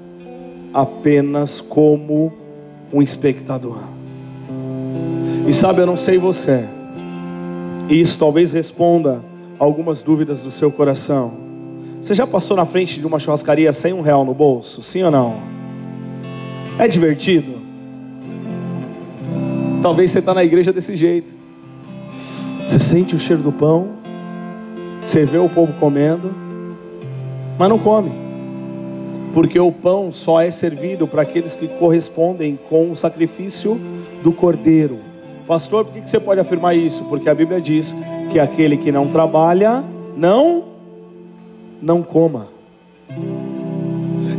Speaker 1: apenas como um espectador. E sabe, eu não sei você, e isso talvez responda algumas dúvidas do seu coração. Você já passou na frente de uma churrascaria sem um real no bolso? Sim ou não? É divertido? Talvez você está na igreja desse jeito. Você sente o cheiro do pão, você vê o povo comendo, mas não come. Porque o pão só é servido para aqueles que correspondem com o sacrifício do cordeiro. Pastor, por que você pode afirmar isso? Porque a Bíblia diz que aquele que não trabalha, não, não coma.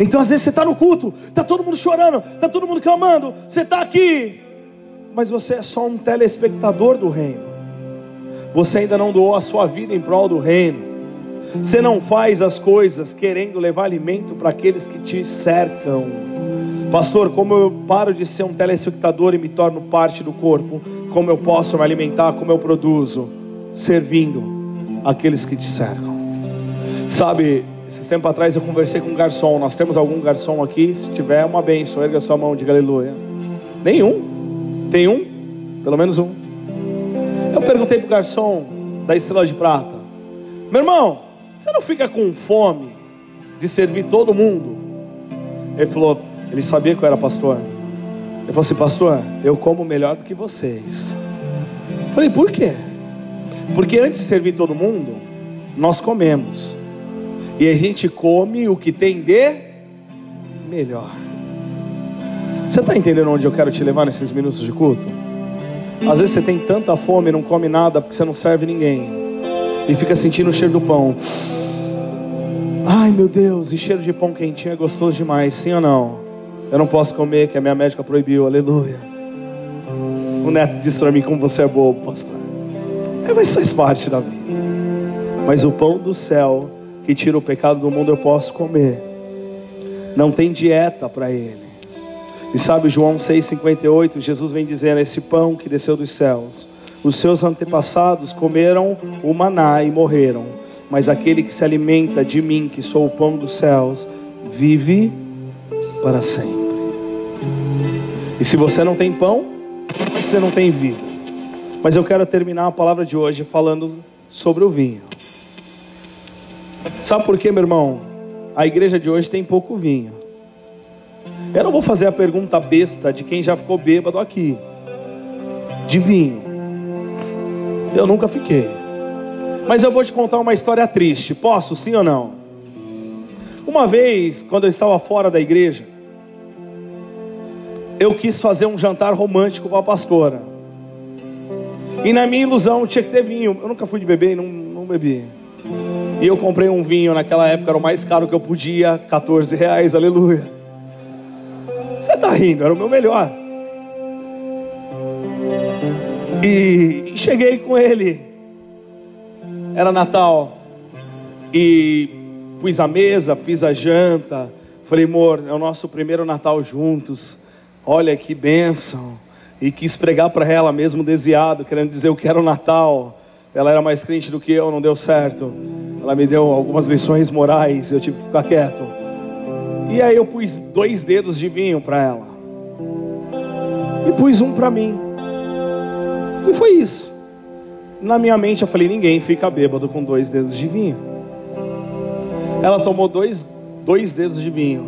Speaker 1: Então às vezes você está no culto, está todo mundo chorando, está todo mundo clamando, você está aqui, mas você é só um telespectador do reino. Você ainda não doou a sua vida em prol do reino. Você não faz as coisas querendo levar alimento para aqueles que te cercam. Pastor, como eu paro de ser um telespectador e me torno parte do corpo, como eu posso me alimentar, como eu produzo? Servindo aqueles que te cercam. Sabe, esses tempos atrás eu conversei com um garçom. Nós temos algum garçom aqui? Se tiver, uma benção. Erga sua mão, diga aleluia. Nenhum. Tem um? Pelo menos um. Eu perguntei para o garçom da Estrela de Prata: Meu irmão, você não fica com fome de servir todo mundo? Ele falou: Ele sabia que eu era pastor. Ele falou assim: Pastor, eu como melhor do que vocês. Eu falei: Por quê? Porque antes de servir todo mundo, nós comemos. E a gente come o que tem de melhor. Você está entendendo onde eu quero te levar nesses minutos de culto? Às vezes você tem tanta fome e não come nada porque você não serve ninguém. E fica sentindo o cheiro do pão. Ai meu Deus, e cheiro de pão quentinho é gostoso demais, sim ou não? Eu não posso comer, que a minha médica proibiu, aleluia. O neto disse para mim como você é bobo, pastor. É, mas faz parte da vida. Mas o pão do céu que tira o pecado do mundo eu posso comer. Não tem dieta para ele. E sabe, João 6,58, Jesus vem dizendo: Esse pão que desceu dos céus, os seus antepassados comeram o maná e morreram, mas aquele que se alimenta de mim, que sou o pão dos céus, vive para sempre. E se você não tem pão, você não tem vida. Mas eu quero terminar a palavra de hoje falando sobre o vinho. Sabe por quê, meu irmão? A igreja de hoje tem pouco vinho. Eu não vou fazer a pergunta besta de quem já ficou bêbado aqui, de vinho. Eu nunca fiquei. Mas eu vou te contar uma história triste. Posso, sim ou não? Uma vez, quando eu estava fora da igreja, eu quis fazer um jantar romântico com a pastora. E na minha ilusão tinha que ter vinho. Eu nunca fui de beber e não, não bebi. E eu comprei um vinho, naquela época era o mais caro que eu podia, 14 reais, aleluia. Você está rindo, era o meu melhor. E, cheguei com ele. Era Natal. E pus a mesa, fiz a janta. Falei, amor, é o nosso primeiro Natal juntos. Olha que bênção. E quis pregar para ela mesmo desviado, querendo dizer eu quero o Natal. Ela era mais crente do que eu, não deu certo. Ela me deu algumas lições morais, eu tive que ficar quieto. E aí eu pus dois dedos de vinho para ela. E pus um para mim. E foi isso. Na minha mente eu falei, ninguém fica bêbado com dois dedos de vinho. Ela tomou dois, dois dedos de vinho.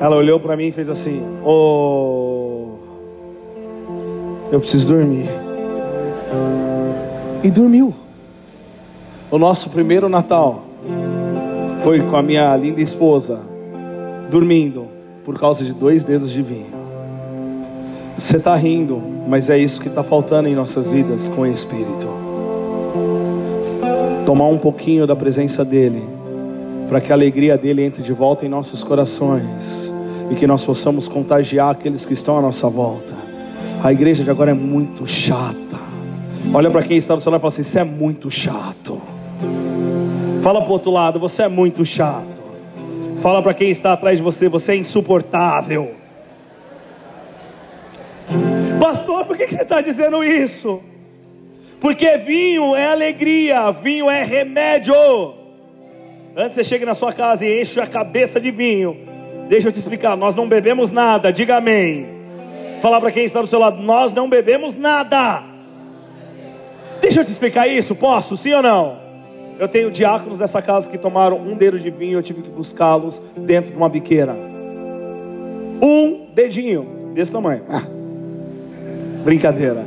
Speaker 1: Ela olhou para mim e fez assim: Oh, eu preciso dormir. E dormiu. O nosso primeiro Natal foi com a minha linda esposa, dormindo por causa de dois dedos de vinho. Você está rindo, mas é isso que está faltando em nossas vidas com o Espírito. Tomar um pouquinho da presença dEle, para que a alegria dEle entre de volta em nossos corações. e que nós possamos contagiar aqueles que estão à nossa volta. A igreja de agora é muito chata. Olha para quem está no celular e fala assim: Você é muito chato. Fala para o outro lado: Você é muito chato. Fala para quem está atrás de você: Você é insuportável. Pastor, por que você está dizendo isso? Porque vinho é alegria, vinho é remédio. Antes você chega na sua casa e enche a cabeça de vinho. Deixa eu te explicar, nós não bebemos nada, diga amém. Falar para quem está do seu lado, nós não bebemos nada. Deixa eu te explicar isso, posso? Sim ou não? Eu tenho diáconos dessa casa que tomaram um dedo de vinho, eu tive que buscá-los dentro de uma biqueira. Um dedinho, desse tamanho. Ah. Brincadeira.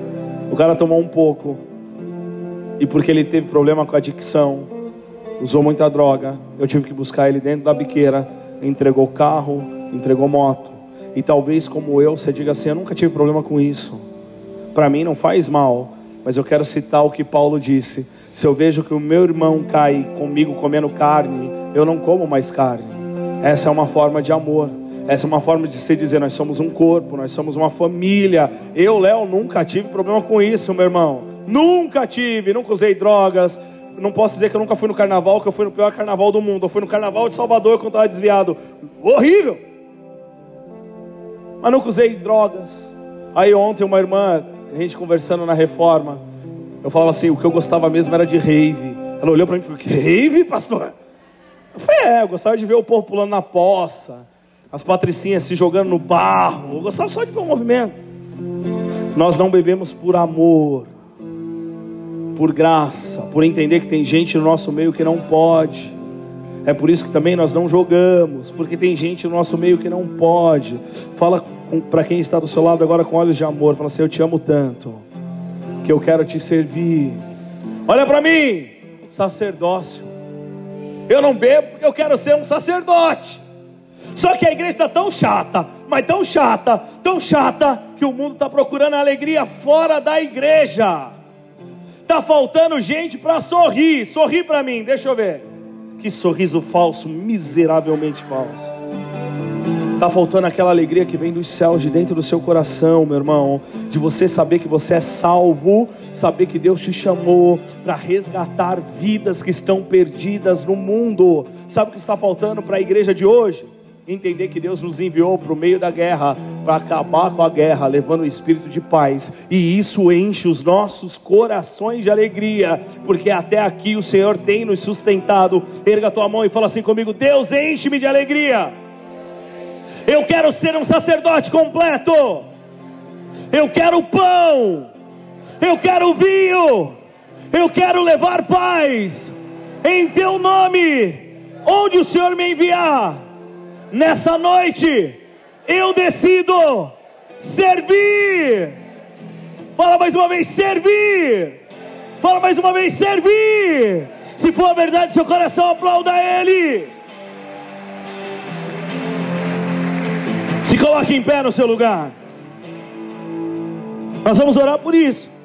Speaker 1: O cara tomou um pouco. E porque ele teve problema com a adicção, usou muita droga, eu tive que buscar ele dentro da biqueira. Entregou carro, entregou moto. E talvez, como eu, você diga assim: Eu nunca tive problema com isso. Para mim não faz mal. Mas eu quero citar o que Paulo disse: Se eu vejo que o meu irmão cai comigo comendo carne, eu não como mais carne. Essa é uma forma de amor. Essa é uma forma de se dizer: nós somos um corpo, nós somos uma família. Eu, Léo, nunca tive problema com isso, meu irmão. Nunca tive, nunca usei drogas. Não posso dizer que eu nunca fui no carnaval, que eu fui no pior carnaval do mundo. Eu fui no carnaval de Salvador quando estava desviado. Horrível! Mas nunca usei drogas. Aí ontem uma irmã, a gente conversando na reforma, eu falava assim, o que eu gostava mesmo era de rave. Ela olhou para mim e falou, que rave, pastor? Eu falei, é, eu gostava de ver o povo pulando na poça, as patricinhas se jogando no barro. Eu gostava só de ver o movimento. Nós não bebemos por amor, por graça, por entender que tem gente no nosso meio que não pode. É por isso que também nós não jogamos, porque tem gente no nosso meio que não pode. Fala para quem está do seu lado agora com olhos de amor, fala assim: Eu te amo tanto, que eu quero te servir. Olha para mim, sacerdócio. Eu não bebo porque eu quero ser um sacerdote. Só que a igreja está tão chata, mas tão chata, tão chata, que o mundo está procurando alegria fora da igreja. Tá faltando gente para sorrir. Sorri para mim, deixa eu ver. Que sorriso falso, miseravelmente falso. Tá faltando aquela alegria que vem dos céus de dentro do seu coração, meu irmão, de você saber que você é salvo, saber que Deus te chamou para resgatar vidas que estão perdidas no mundo. Sabe o que está faltando para a igreja de hoje? entender que Deus nos enviou para o meio da guerra, para acabar com a guerra, levando o espírito de paz, e isso enche os nossos corações de alegria, porque até aqui o Senhor tem nos sustentado. Erga tua mão e fala assim comigo: Deus, enche-me de alegria. Eu quero ser um sacerdote completo. Eu quero pão. Eu quero vinho. Eu quero levar paz em teu nome. Onde o Senhor me enviar nessa noite, eu decido servir. Fala mais uma vez: servir. Fala mais uma vez: servir. Se for a verdade, seu coração aplauda Ele. Coloque em pé no seu lugar. Nós vamos orar por isso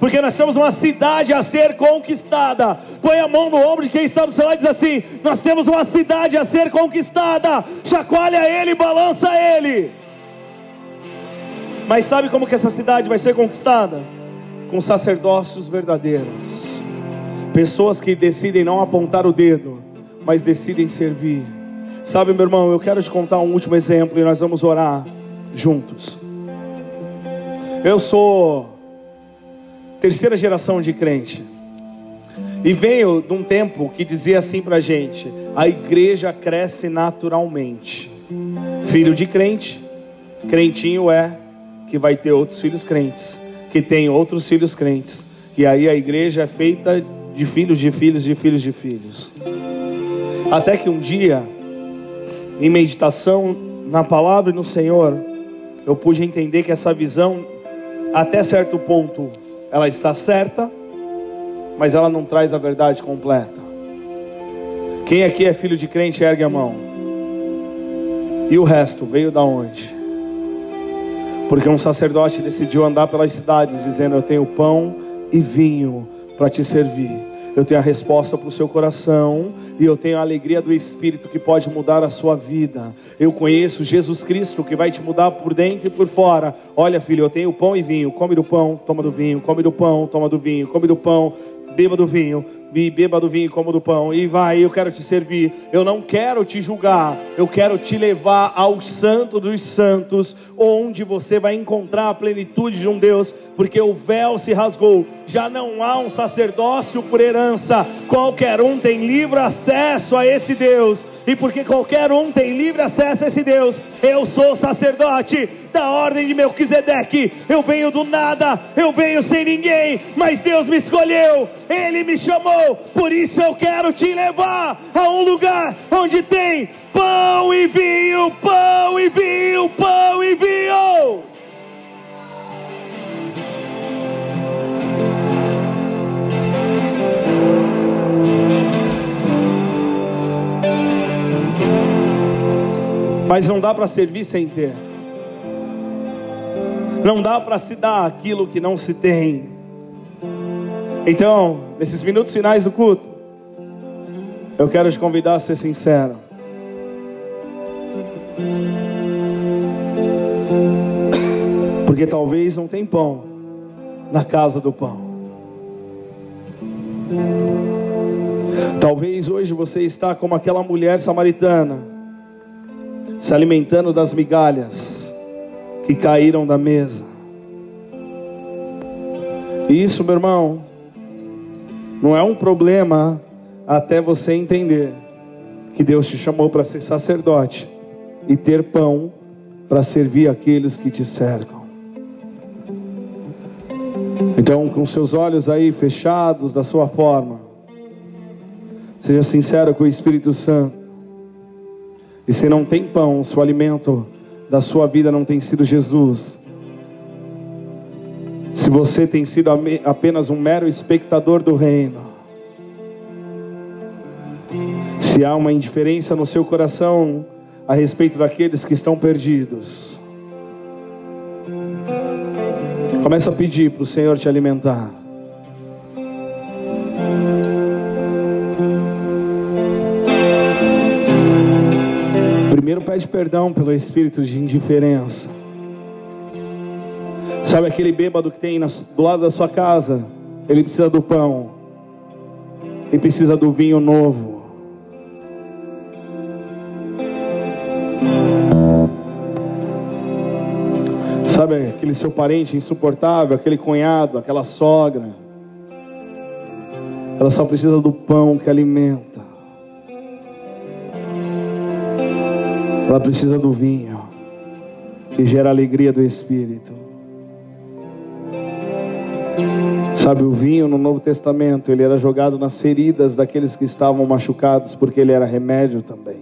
Speaker 1: porque nós temos uma cidade a ser conquistada. Põe a mão no ombro de quem está do seu lado e diz assim: Nós temos uma cidade a ser conquistada. Chacoalha ele, balança ele. Mas sabe como que essa cidade vai ser conquistada? Com sacerdócios verdadeiros, pessoas que decidem não apontar o dedo, mas decidem servir. Sabe, meu irmão, eu quero te contar um último exemplo e nós vamos orar juntos. Eu sou terceira geração de crente. E veio de um tempo que dizia assim para a gente: a igreja cresce naturalmente. Filho de crente, crentinho é que vai ter outros filhos crentes, que tem outros filhos crentes. E aí a igreja é feita de filhos de filhos de filhos de filhos. Até que um dia, em meditação na palavra e no Senhor, eu pude entender que essa visão, até certo ponto, ela está certa, mas ela não traz a verdade completa. Quem aqui é filho de crente, ergue a mão. E o resto veio da onde? Porque um sacerdote decidiu andar pelas cidades dizendo: Eu tenho pão e vinho para te servir. Eu tenho a resposta para o seu coração e eu tenho a alegria do Espírito que pode mudar a sua vida. Eu conheço Jesus Cristo que vai te mudar por dentro e por fora. Olha, filho, eu tenho pão e vinho. Come do pão, toma do vinho. Come do pão, toma do vinho. Come do pão, beba do vinho beba do vinho e como do pão, e vai, eu quero te servir. Eu não quero te julgar, eu quero te levar ao santo dos santos, onde você vai encontrar a plenitude de um Deus, porque o véu se rasgou, já não há um sacerdócio por herança, qualquer um tem livre acesso a esse Deus, e porque qualquer um tem livre acesso a esse Deus, eu sou sacerdote da ordem de Melquisedeque, eu venho do nada, eu venho sem ninguém, mas Deus me escolheu, Ele me chamou, por isso eu quero te levar a um lugar onde tem pão e vinho, pão e vinho, pão e vinho. Mas não dá para servir sem ter. Não dá para se dar aquilo que não se tem. Então, nesses minutos finais do culto, eu quero te convidar a ser sincero. Porque talvez não tem pão na casa do pão. Talvez hoje você está como aquela mulher samaritana, se alimentando das migalhas que caíram da mesa. E isso, meu irmão, não é um problema até você entender que Deus te chamou para ser sacerdote e ter pão para servir aqueles que te cercam. Então, com seus olhos aí fechados da sua forma, seja sincero com o Espírito Santo. E se não tem pão, se o alimento da sua vida não tem sido Jesus, se você tem sido apenas um mero espectador do reino, se há uma indiferença no seu coração a respeito daqueles que estão perdidos, começa a pedir para o Senhor te alimentar. Primeiro pede perdão pelo espírito de indiferença. Sabe aquele bêbado que tem do lado da sua casa? Ele precisa do pão. Ele precisa do vinho novo. Sabe aquele seu parente insuportável, aquele cunhado, aquela sogra? Ela só precisa do pão que alimenta. Ela precisa do vinho que gera a alegria do espírito. Sabe, o vinho no Novo Testamento, ele era jogado nas feridas daqueles que estavam machucados, porque ele era remédio também.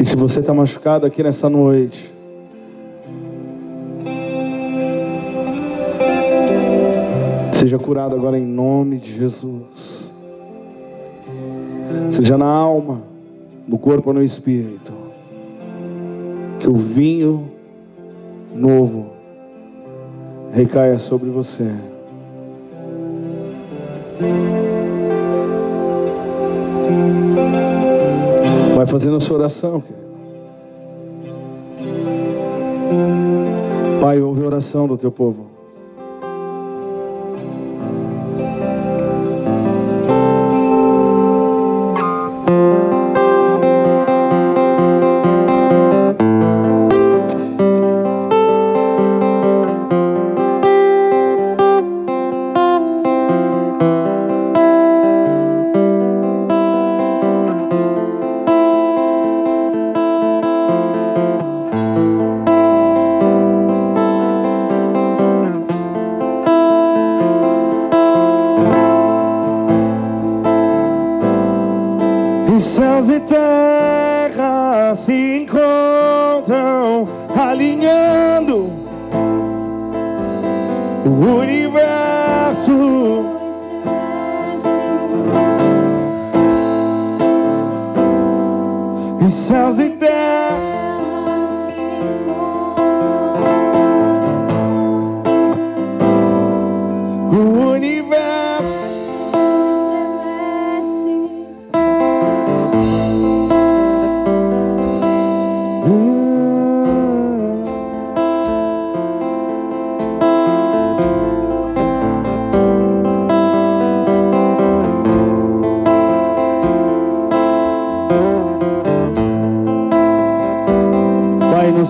Speaker 1: E se você está machucado aqui nessa noite, seja curado agora em nome de Jesus. Seja na alma, no corpo ou no espírito. Que o vinho novo recaia sobre você. Vai fazendo a sua oração. Pai, ouve a oração do teu povo.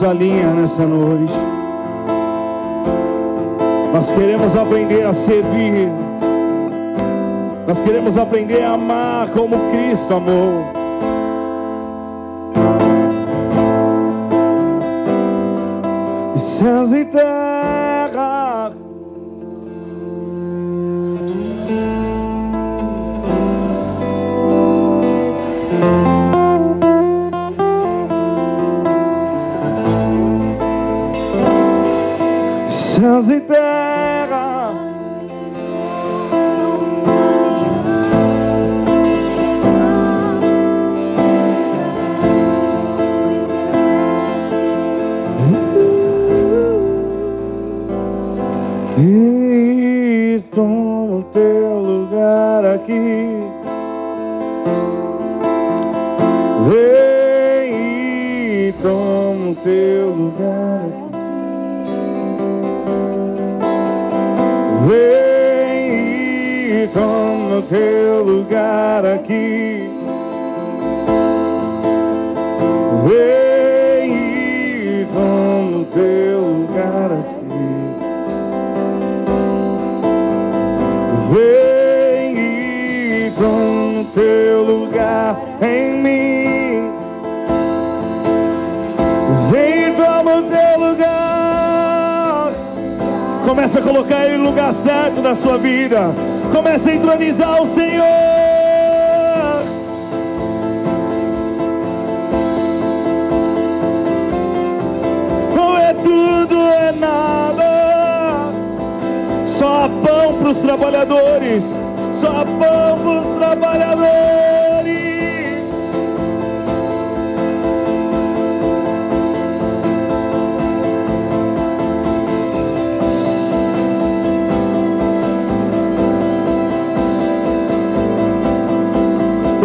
Speaker 1: Linha nessa noite. Nós queremos aprender a servir. Nós queremos aprender a amar como Cristo amou. E céus e terra.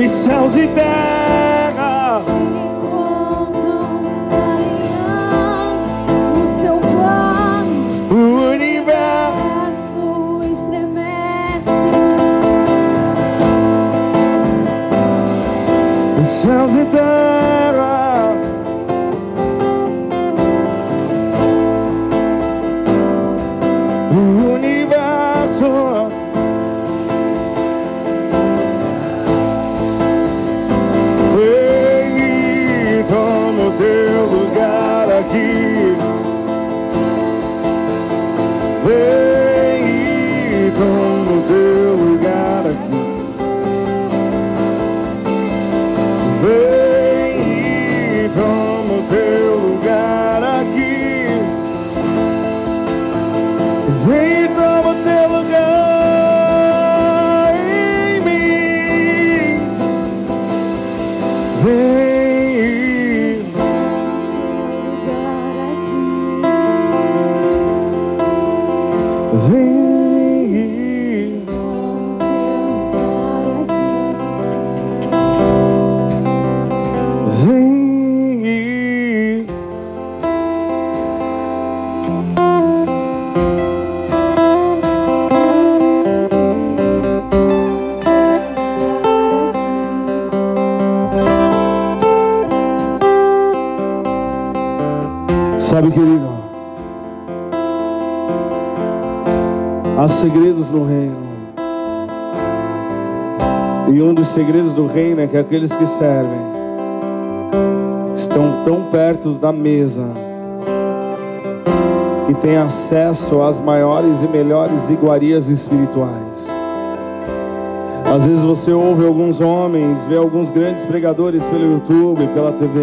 Speaker 1: Céus e terra. Que aqueles que servem estão tão perto da mesa que têm acesso às maiores e melhores iguarias espirituais. Às vezes você ouve alguns homens, vê alguns grandes pregadores pelo YouTube, pela TV,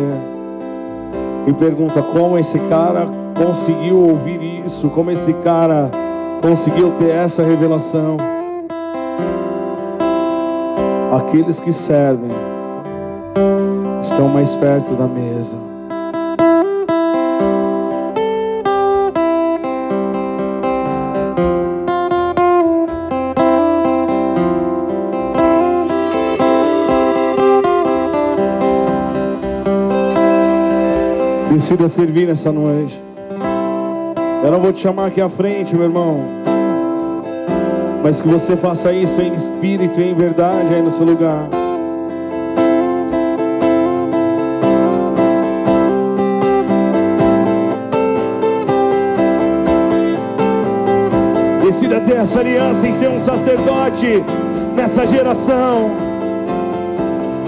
Speaker 1: e pergunta como esse cara conseguiu ouvir isso, como esse cara conseguiu ter essa revelação. Aqueles que servem estão mais perto da mesa. Decida servir nessa noite. Eu não vou te chamar aqui à frente, meu irmão. Mas que você faça isso em espírito e em verdade aí no seu lugar. Decida ter essa aliança em ser um sacerdote nessa geração.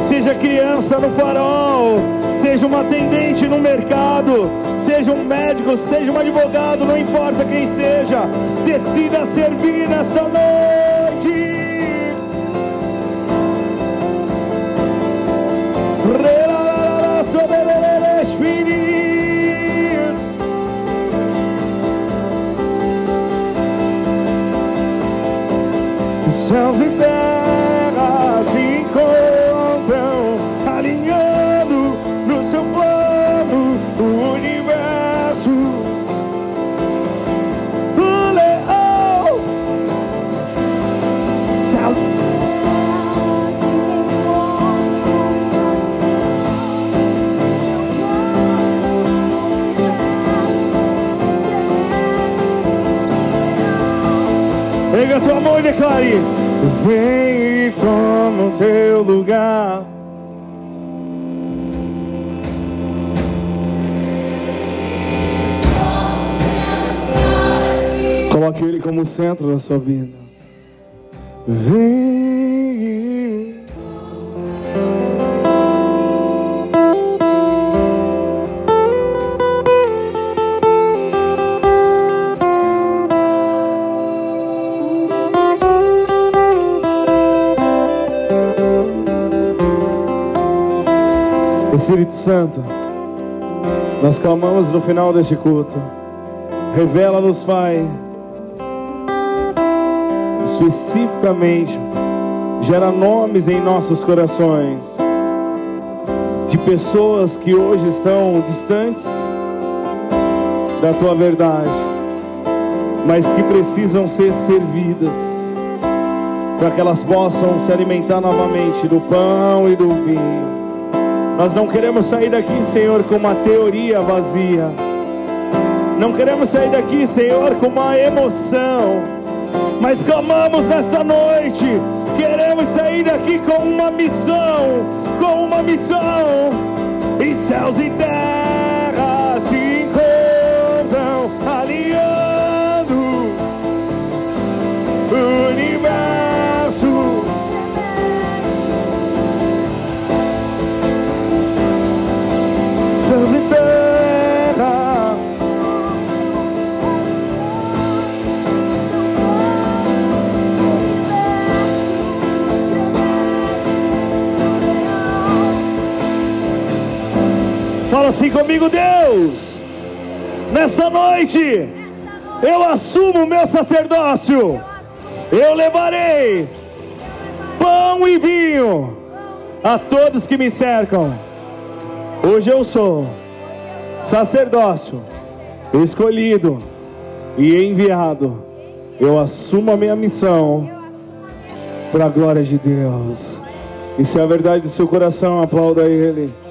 Speaker 1: Seja criança no farol, seja uma atendente no mercado, seja um médico, seja um advogado, não importa quem seja, decida servir nesta noite. Declare: Vem e toma o teu lugar. Coloque Ele como centro da sua vida. Vem. Clamamos no final deste culto. Revela-nos, Pai, especificamente, gera nomes em nossos corações de pessoas que hoje estão distantes da tua verdade, mas que precisam ser servidas para que elas possam se alimentar novamente do pão e do vinho. Nós não queremos sair daqui, Senhor, com uma teoria vazia. Não queremos sair daqui, Senhor, com uma emoção. Mas clamamos nesta noite. Queremos sair daqui com uma missão. Com uma missão. E céus e terra comigo, Deus. Nesta noite, eu assumo o meu sacerdócio. Eu levarei pão e vinho a todos que me cercam. Hoje eu sou sacerdócio, escolhido e enviado. Eu assumo a minha missão para a glória de Deus. Se é a verdade do seu coração, aplauda Ele.